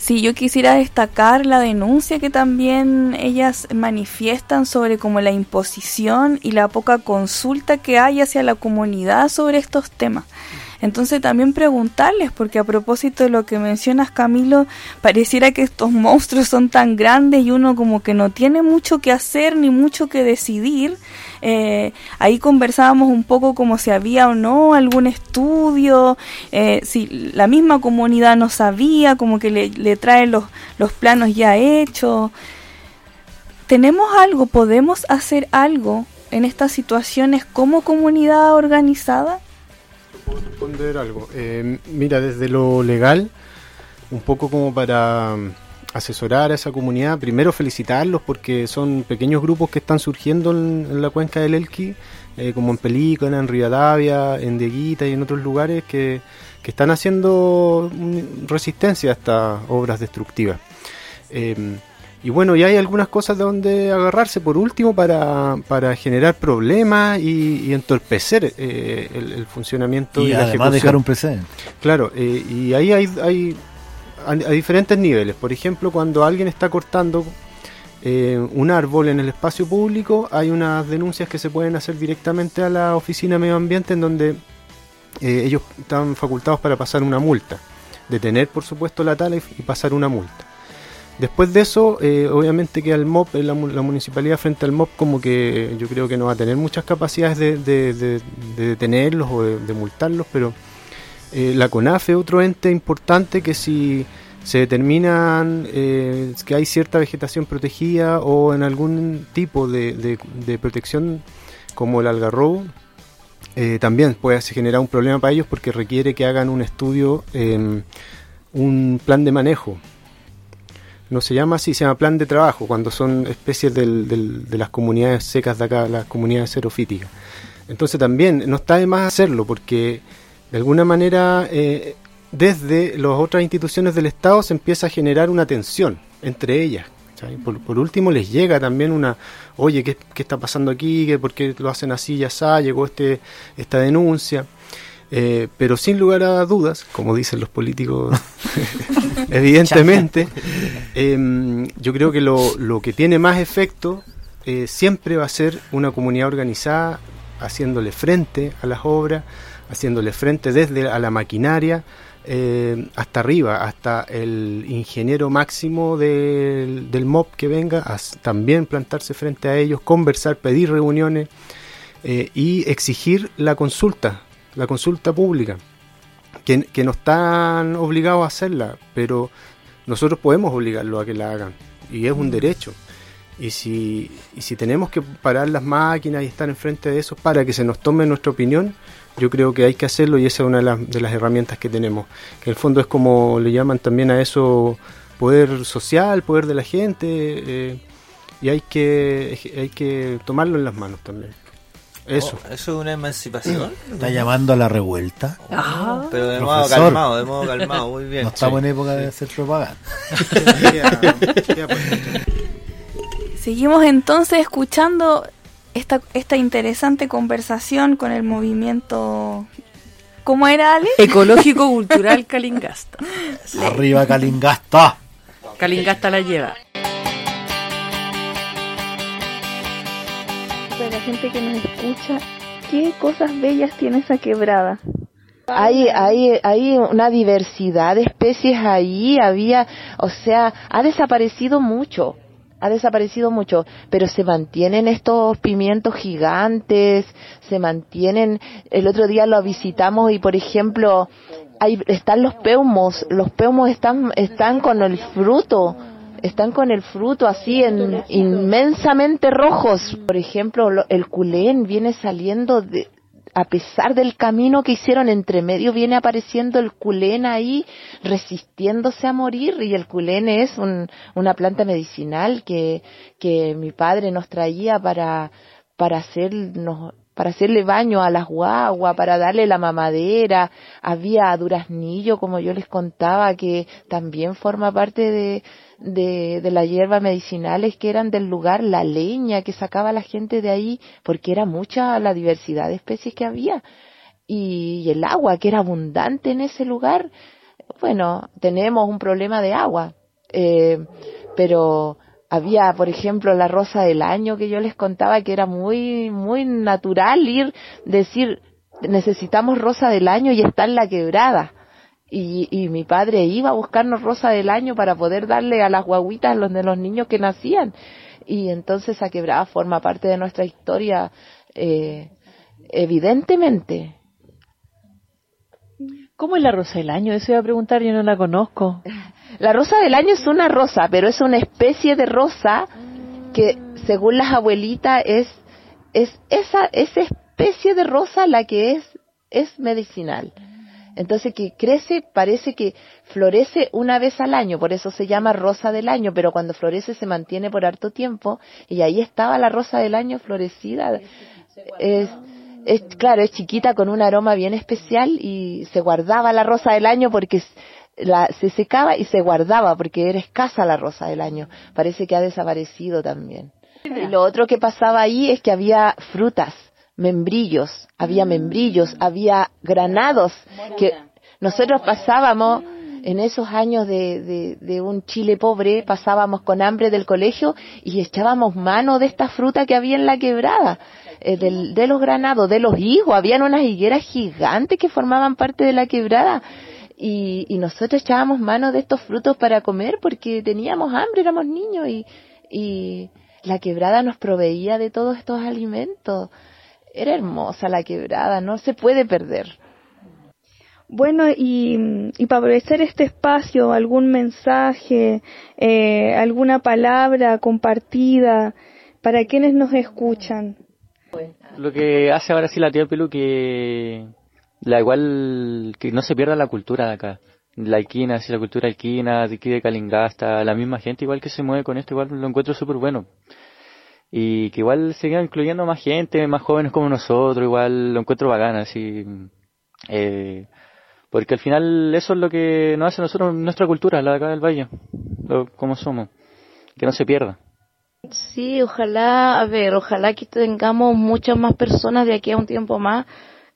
Sí, yo quisiera destacar la denuncia que también ellas manifiestan sobre como la imposición y la poca consulta que hay hacia la comunidad sobre estos temas. Entonces también preguntarles, porque a propósito de lo que mencionas Camilo, pareciera que estos monstruos son tan grandes y uno como que no tiene mucho que hacer ni mucho que decidir. Eh, ahí conversábamos un poco como si había o no algún estudio, eh, si la misma comunidad no sabía, como que le, le los, los planos ya hechos. ¿Tenemos algo? ¿Podemos hacer algo en estas situaciones como comunidad organizada? ¿Puedo responder algo? Eh, mira, desde lo legal, un poco como para asesorar a esa comunidad, primero felicitarlos porque son pequeños grupos que están surgiendo en, la cuenca del Elqui, eh, como en Pelícana, en Rivadavia, en Deguita y en otros lugares que, están haciendo resistencia a estas obras destructivas. Em, y bueno, y hay algunas cosas de donde agarrarse por último para, para generar problemas y, entorpecer eh, el, funcionamiento y, y además dejar un precedente. Claro, eh, y ahí hay, hay a, diferentes niveles. Por ejemplo, cuando alguien está cortando eh, un árbol en el espacio público, hay unas denuncias que se pueden hacer directamente a la oficina de medio ambiente en donde eh, ellos están facultados para pasar una multa. Detener, por supuesto, la tala y, pasar una multa. Después de eso, eh, obviamente que al MOP, la, municipalidad frente al MOP, como que yo creo que no va a tener muchas capacidades de, detenerlos o de multarlos, pero eh, la CONAFE, otro ente importante que si se determinan eh, que hay cierta vegetación protegida o en algún tipo de, protección como el algarrobo, también puede generar un problema para ellos porque requiere que hagan un estudio, un plan de manejo. No se llama así, se llama plan de trabajo, cuando son especies del, del, de las comunidades secas de acá, las comunidades xerofíticas. Entonces también no está de más hacerlo porque de alguna manera eh, desde las otras instituciones del Estado se empieza a generar una tensión entre ellas. Por, por, último les llega también una, oye, ¿qué, qué está pasando aquí? ¿Qué, ¿Por qué lo hacen así? Ya está, llegó este, esta denuncia. Eh, pero sin lugar a dudas, como dicen los políticos, [laughs] [laughs] evidentemente, eh, yo creo que lo, lo, que tiene más efecto eh, siempre va a ser una comunidad organizada haciéndole frente a las obras, haciéndole frente desde a la maquinaria, eh, hasta arriba, hasta el ingeniero máximo del, del MOB que venga, a también plantarse frente a ellos, conversar, pedir reuniones eh, y exigir la consulta, la consulta pública, que, que, no están obligados a hacerla, pero nosotros podemos obligarlo a que la hagan, y es un derecho. Y si, y si tenemos que parar las máquinas y estar enfrente de eso para que se nos tome nuestra opinión, yo creo que hay que hacerlo y esa es una de las, de las herramientas que tenemos. Que en el fondo es como le llaman también a eso poder social, poder de la gente, eh, y hay que, hay que tomarlo en las manos también. Eso. Oh, eso es una emancipación. [clears throat] Está llamando a la revuelta. Ah, pero de modo calmado, de modo calmado, muy bien. No estamos sí. en época de hacer propaganda. [laughs] Seguimos entonces escuchando esta, esta interesante conversación con el movimiento. ¿Cómo era, Ale? [laughs] Ecológico Cultural Calingasta. Arriba Calingasta. Calingasta la lleva. Que nos escucha, ¿qué cosas bellas tiene esa quebrada? Hay, hay, hay una diversidad de especies ahí, había, o sea, ha desaparecido mucho ha desaparecido mucho, pero se mantienen estos pimientos gigantes, se mantienen, el otro día lo visitamos y por ejemplo, ahí están los peumos, los peumos están, están con el fruto, están con el fruto así en, inmensamente rojos. Por ejemplo, el culén viene saliendo de, a pesar del camino que hicieron entre medio, viene apareciendo el culén ahí resistiéndose a morir y el culén es un, una planta medicinal que, que mi padre nos traía para, para hacernos, para hacerle baño a las guaguas, para darle la mamadera, había duraznillo, como yo les contaba, que también forma parte de, de, de las hierbas medicinales que eran del lugar, la leña que sacaba la gente de ahí, porque era mucha la diversidad de especies que había. Y, y el agua, que era abundante en ese lugar. Bueno, tenemos un problema de agua, eh, pero había, por ejemplo, la rosa del año que yo les contaba que era muy, muy natural ir, decir, necesitamos rosa del año y está en la quebrada y, y mi padre iba a buscarnos rosa del año para poder darle a las guaguitas los de los niños que nacían. Y entonces a quebrada forma parte de nuestra historia, eh, evidentemente. ¿Cómo es la rosa del año? Eso iba a preguntar, yo no la conozco. [laughs] La rosa del año es una rosa, pero es una especie de rosa que, según las abuelitas, es, es esa, esa especie de rosa la que es, es medicinal. Entonces que crece, parece que florece una vez al año, por eso se llama rosa del año, pero cuando florece se mantiene por harto tiempo y ahí estaba la rosa del año florecida. Es, es claro, es chiquita con un aroma bien especial y se guardaba la rosa del año porque la, se secaba y se guardaba porque era escasa la rosa del año. Parece que ha desaparecido también. Y lo otro que pasaba ahí es que había frutas membrillos, había membrillos, había granados que nosotros pasábamos en esos años de, de, de, un Chile pobre, pasábamos con hambre del colegio y echábamos mano de esta fruta que había en la quebrada, eh, del, de los granados, de los higos, habían unas higueras gigantes que formaban parte de la quebrada. Y, y nosotros echábamos mano de estos frutos para comer porque teníamos hambre, éramos niños y, y la quebrada nos proveía de todos estos alimentos era hermosa la quebrada, no se puede perder. Bueno, y, y para aprovechar este espacio, algún mensaje, eh, alguna palabra compartida para quienes nos escuchan. Lo que hace ahora sí la tía Pelu que la igual que no se pierda la cultura de acá. La Iquina, sí, la cultura Iquina, de aquí de Calingasta, la misma gente igual que se mueve con esto, igual lo encuentro súper bueno. Y que igual sigan incluyendo más gente, más jóvenes como nosotros, igual lo encuentro bacán, así. Eh, porque al final eso es lo que nos hace nosotros, nuestra cultura, la de acá del Valle, lo, como somos, que no se pierda. Sí, ojalá, a ver, ojalá que tengamos muchas más personas de aquí a un tiempo más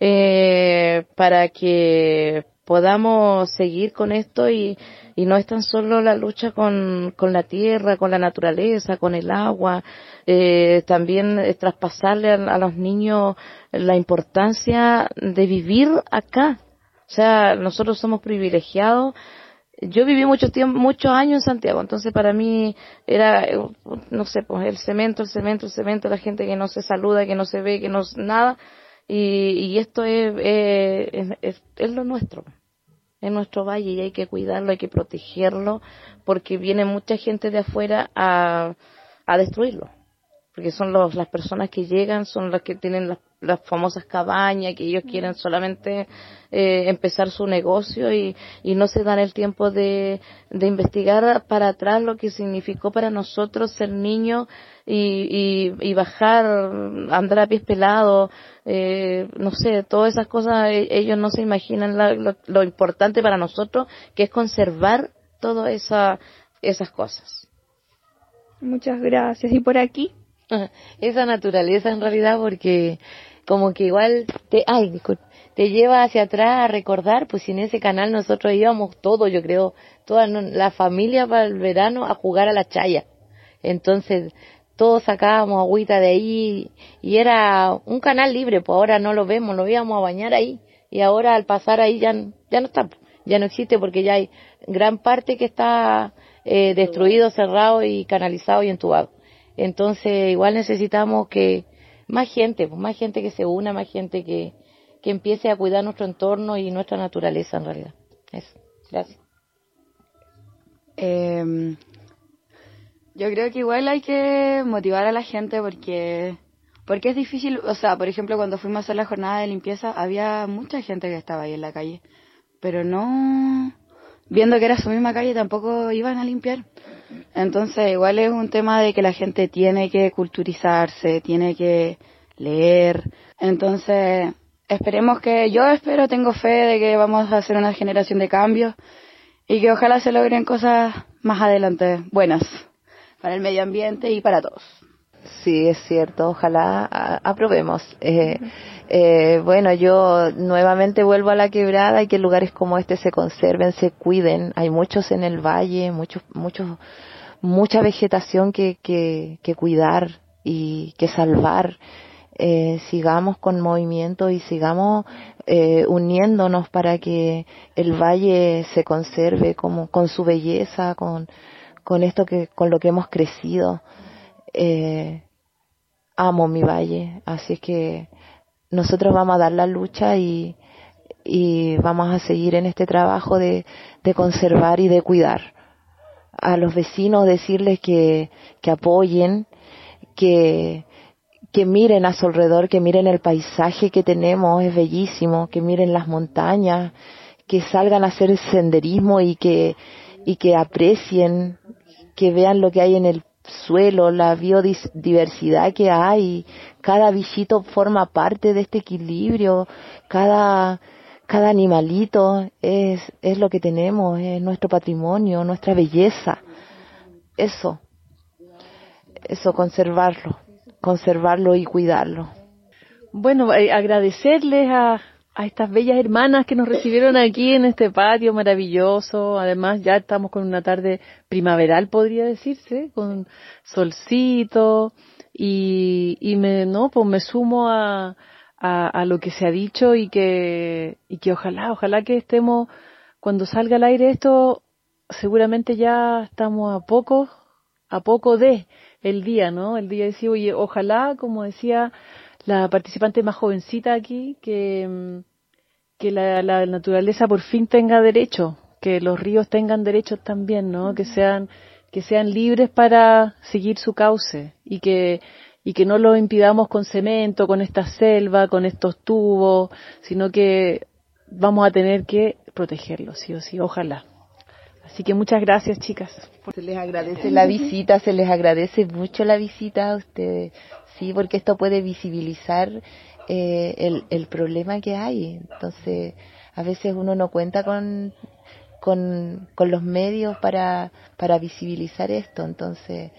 eh, para que podamos seguir con esto y, y no es tan solo la lucha con, con la tierra, con la naturaleza, con el agua, eh, también traspasarle a, los niños la importancia de vivir acá. O sea, nosotros somos privilegiados. Yo viví mucho tiempo, muchos años en Santiago, entonces para mí era, no sé, pues el cemento, el cemento, el cemento, la gente que no se saluda, que no se ve, que no nada, y, y esto es, es, es lo nuestro en nuestro valle y hay que cuidarlo, hay que protegerlo, porque viene mucha gente de afuera a, a destruirlo porque son los, las personas que llegan, son las que tienen las, las famosas cabañas, que ellos quieren solamente eh, empezar su negocio y, y no se dan el tiempo de, de investigar para atrás lo que significó para nosotros ser niños y, y, y bajar, andar a pies pelados, eh, no sé, todas esas cosas, e, ellos no se imaginan lo, lo importante para nosotros, que es conservar todas esa, esas cosas. Muchas gracias. ¿Y por aquí? esa naturaleza en realidad porque como que igual te, ay, te lleva hacia atrás a recordar, pues en ese canal nosotros íbamos todos, yo creo, toda la familia para el verano a jugar a la chaya. Entonces, todos sacábamos agüita de ahí y era un canal libre, pues ahora no lo vemos, lo íbamos a bañar ahí y ahora al pasar ahí ya, ya no está, ya no existe porque ya hay gran parte que está eh, destruido, cerrado y canalizado y entubado. Entonces, igual necesitamos que más gente, pues, más gente que se una, más gente que, que empiece a cuidar nuestro entorno y nuestra naturaleza en realidad. Eso. Gracias. Eh, yo creo que igual hay que motivar a la gente porque porque es difícil, o sea, por ejemplo, cuando fuimos a hacer la jornada de limpieza había mucha gente que estaba ahí en la calle, pero no viendo que era su misma calle tampoco iban a limpiar. Entonces, igual es un tema de que la gente tiene que culturizarse, tiene que leer. Entonces, esperemos que, yo espero, tengo fe de que vamos a hacer una generación de cambios y que ojalá se logren cosas más adelante buenas para el medio ambiente y para todos. Sí, es cierto, ojalá aprobemos. Eh, eh, bueno, yo nuevamente vuelvo a la quebrada y que lugares como este se conserven, se cuiden. Hay muchos en el valle, muchos, muchos, mucha vegetación que, que, que cuidar y que salvar. Eh, sigamos con movimiento y sigamos eh, uniéndonos para que el valle se conserve como con su belleza, con, con esto que, con lo que hemos crecido. Eh, amo mi valle, así es que nosotros vamos a dar la lucha y, y vamos a seguir en este trabajo de, de conservar y de cuidar. A los vecinos decirles que, que apoyen, que, que miren a su alrededor, que miren el paisaje que tenemos, es bellísimo, que miren las montañas, que salgan a hacer senderismo y que, y que aprecien, que vean lo que hay en el suelo, la biodiversidad que hay, cada bichito forma parte de este equilibrio, cada, cada animalito es, es lo que tenemos, es nuestro patrimonio, nuestra belleza. Eso, eso, conservarlo, conservarlo y cuidarlo. Bueno, eh, agradecerles a, a estas bellas hermanas que nos recibieron aquí en este patio maravilloso. Además, ya estamos con una tarde primaveral, podría decirse, con solcito. Y, y me, no, pues me sumo a, a, a, lo que se ha dicho y que, y que ojalá, ojalá que estemos, cuando salga al aire esto, seguramente ya estamos a poco, a poco de el día, ¿no? El día de decir, oye, ojalá, como decía la participante más jovencita aquí, que, que la, la naturaleza por fin tenga derecho, que los ríos tengan derechos también, ¿no? Que sean, que sean libres para seguir su cauce y que, y que no lo impidamos con cemento, con esta selva, con estos tubos, sino que vamos a tener que protegerlo, sí o sí, ojalá. Así que muchas gracias, chicas. Se les agradece la visita, se les agradece mucho la visita a ustedes, sí, porque esto puede visibilizar eh, el, el problema que hay. Entonces, a veces uno no cuenta con, con, con los medios para, para visibilizar esto. Entonces,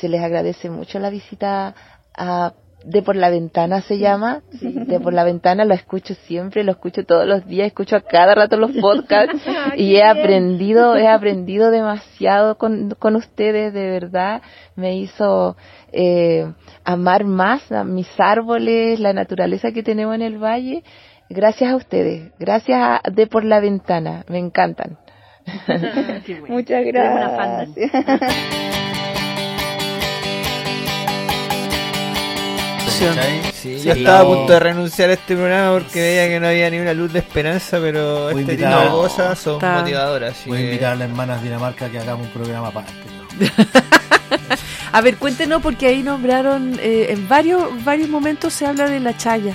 se les agradece mucho la visita a de por la ventana se llama, de por la ventana lo escucho siempre, lo escucho todos los días, escucho a cada rato los [laughs] podcasts [laughs] y he aprendido, he [laughs] aprendido demasiado con, con ustedes, de verdad, me hizo eh, amar más a mis árboles, la naturaleza que tenemos en el valle, gracias a ustedes, gracias a de por la ventana, me encantan. Muchas gracias. Sí, yo estaba a punto de renunciar a este programa porque veía que no había ni una luz de esperanza, pero Voy este invitar tipo de cosas son Está- motivadoras. Voy a que- invitar a las hermanas Dinamarca que hagamos un programa aparte. [laughs] A ver, cuéntenos porque ahí nombraron, eh, en varios, varios momentos se habla de la chaya.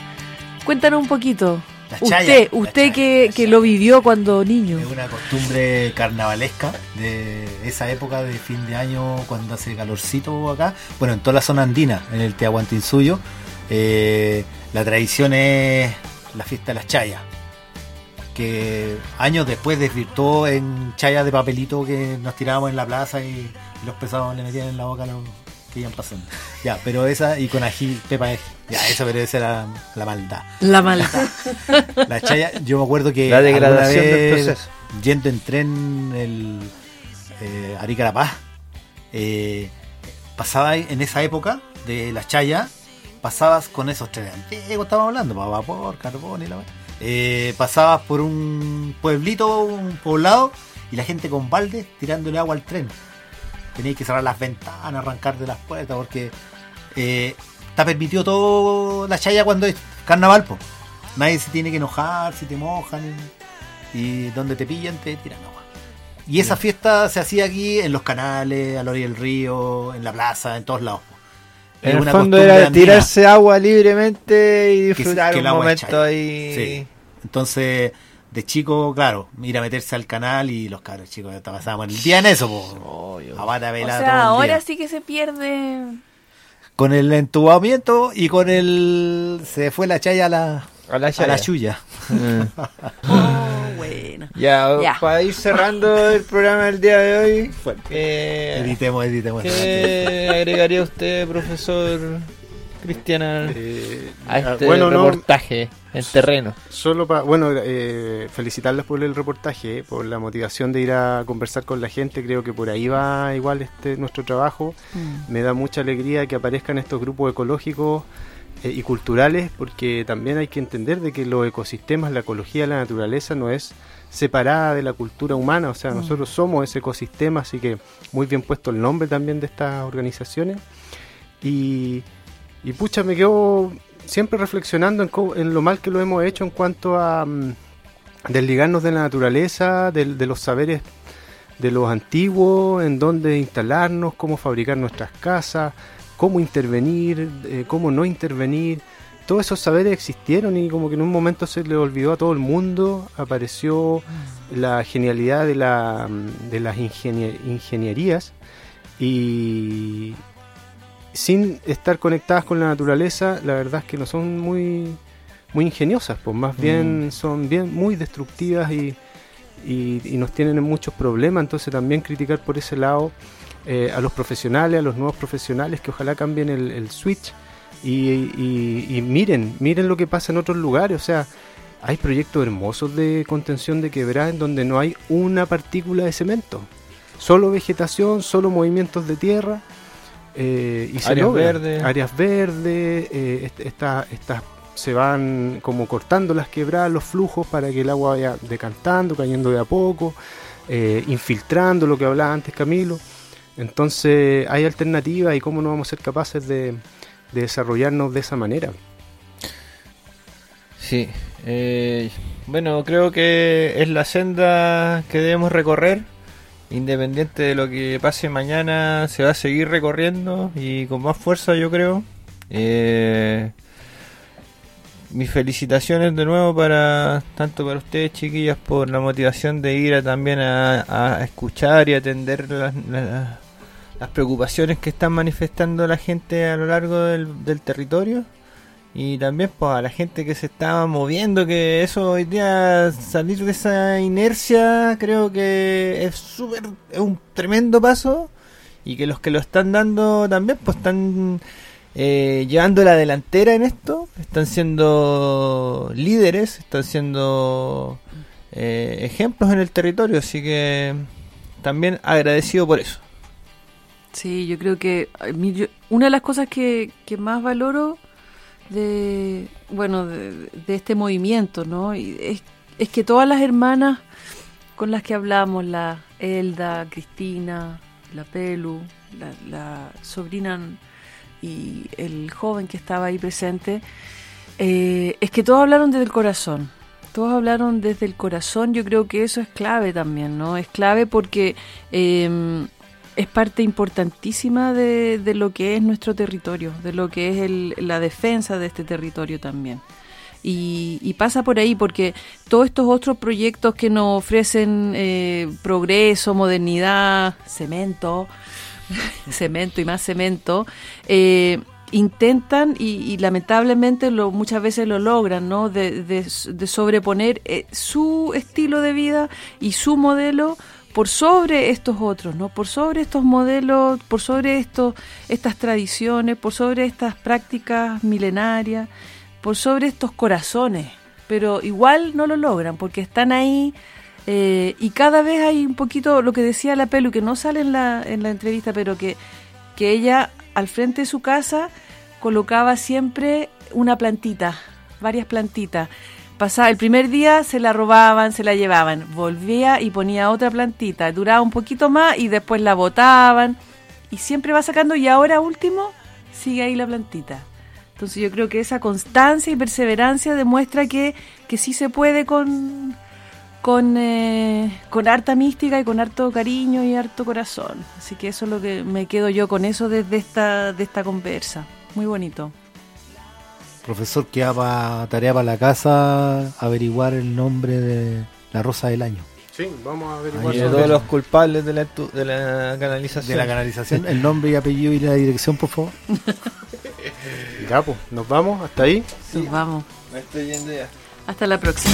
Cuéntanos un poquito. La usted, la usted chaya, que, lo vivió cuando niño. Es una costumbre carnavalesca de esa época de fin de año cuando hace calorcito acá. Bueno, en toda la zona andina, en el Teahuantinsuyo, eh, la tradición es la fiesta de las chayas. Que años después desvirtuó en chayas de papelito que nos tirábamos en la plaza y los pesados le metían en la boca a los que iban pasando. Ya, pero esa, y con ají, pepa ají. Ya, eso, pero esa era la maldad. La maldad. [laughs] La chaya, yo me acuerdo que La degradación alguna del vez, proceso. Yendo en tren el eh, Arica La Paz, eh, pasaba en esa época de la chaya, pasabas con esos trenes antiguos, estábamos hablando, pa, vapor, carbón y la eh, pasabas por un pueblito, un poblado, y la gente con baldes tirándole agua al tren. Tenéis que cerrar las ventanas, arrancar de las puertas, porque eh, está permitido todo la chaya cuando es carnaval, po. Nadie se tiene que enojar si te mojan y, donde te pillan te tiran agua. Y esa fiesta se hacía aquí en los canales, a la orilla del río, en la plaza, en todos lados. En el fondo era andina tirarse agua libremente y disfrutar que el un momento ahí. Sí. Entonces, de chico, claro, ir a meterse al canal y los cabros chicos ya pasábamos el día en eso, po. A bata O velada sea, todo el ahora día. sí que se pierde. Con el entubamiento y con el. Se fue la chaya a la. A la chaya. chuya. [laughs] Oh, bueno. Ya, Ya. para ir cerrando el programa del día de hoy, eh, editemos, editemos. ¿qué agregaría usted, profesor Cristiana, a este bueno, no- reportaje en terreno? Solo para, bueno, eh, felicitarlas por el reportaje, eh, por la motivación de ir a conversar con la gente. Creo que por ahí va igual este nuestro trabajo. Me da mucha alegría que aparezcan estos grupos ecológicos eh, y culturales, porque también hay que entender de que los ecosistemas, la ecología, la naturaleza no es separada de la cultura humana, o sea, Mm. nosotros somos ese ecosistema, así que muy bien puesto el nombre también de estas organizaciones. Y, y pucha, me quedo siempre reflexionando en, en lo mal que lo hemos hecho en cuanto a mm, desligarnos de la naturaleza, del- de, los saberes de los antiguos, en dónde instalarnos, cómo fabricar nuestras casas, cómo intervenir, eh, cómo no intervenir. Todos esos saberes existieron y como que en un momento se le olvidó a todo el mundo, apareció la genialidad de, la, mm, de las ingenie- ingenierías y sin estar conectadas con la naturaleza, la verdad es que no son muy, muy ingeniosas, pues más bien Mm. son bien muy destructivas y, y, y nos tienen en muchos problemas, entonces también criticar por ese lado eh, a los profesionales, a los nuevos profesionales que ojalá cambien el, el switch y, y- y miren, miren lo que pasa en otros lugares, o sea, hay proyectos hermosos de contención de quebrada en donde no hay una partícula de cemento, solo vegetación, solo movimientos de tierra. Eh, y se Áreas verdes. áreas verdes, eh, est- esta- estas se van como cortando las quebradas, los flujos para que el agua vaya decantando, cayendo de a poco, eh, infiltrando lo que hablaba antes Camilo. Entonces hay alternativas y cómo no vamos a ser capaces de, de desarrollarnos de esa manera. Sí, eh, bueno, creo que es la senda que debemos recorrer. Independiente de lo que pase mañana, se va a seguir recorriendo y con más fuerza, yo creo. Eh, mis felicitaciones de nuevo para tanto para ustedes chiquillas por la motivación de ir a, también a, escuchar y atender las, preocupaciones que están manifestando la gente a lo largo del territorio y también pues, a la gente que se estaba moviendo, que eso hoy día salir de esa inercia creo que es súper, es un tremendo paso. Y que los que lo están dando también pues están eh, llevando la delantera en esto, están siendo líderes, están siendo eh, ejemplos en el territorio, así que también agradecido por eso. Sí, yo creo que una de las cosas que, que más valoro de bueno de, este movimiento, ¿no? Y es, es que todas las hermanas con las que hablamos, la Elda, Cristina, la Pelu, la, la sobrina y el joven que estaba ahí presente, eh, es que todos hablaron desde el corazón. Todos hablaron desde el corazón. Yo creo que eso es clave también, ¿no? Es clave porque eh, es parte importantísima de, de lo que es nuestro territorio, de lo que es el- la defensa de este territorio también. Y, pasa por ahí porque todos estos otros proyectos que nos ofrecen eh, progreso, modernidad, cemento, [laughs] cemento y más cemento, eh, intentan y, lamentablemente lo, muchas veces lo logran, ¿no? De, de- de sobreponer eh, su estilo de vida y su modelo por sobre estos otros, ¿no? Por sobre estos modelos, por sobre estos, estas tradiciones, por sobre estas prácticas milenarias, por sobre estos corazones. Pero igual no lo logran porque están ahí eh, y cada vez hay un poquito lo que decía la Pelu, que no sale en la, en la entrevista, pero que, que ella al frente de su casa colocaba siempre una plantita, varias plantitas. Pasaba, el primer día se la robaban, se la llevaban, volvía y ponía otra plantita, duraba un poquito más y después la botaban y siempre va sacando y ahora último sigue ahí la plantita. Entonces yo creo que esa constancia y perseverancia demuestra que, que sí se puede con, con, eh, con harta mística y con harto cariño y harto corazón. Así que eso es lo que me quedo yo con eso desde esta, de esta conversa. Muy bonito. Profesor, queda pa- tarea para la casa averiguar el nombre de la rosa del año. Sí, vamos a averiguar de sobre todos los culpables de la, de la canalización. De la canalización, el nombre y apellido y la dirección, por favor. [laughs] Ya, pues, nos vamos hasta ahí. Nos vamos. Me estoy yendo ya. Hasta la próxima.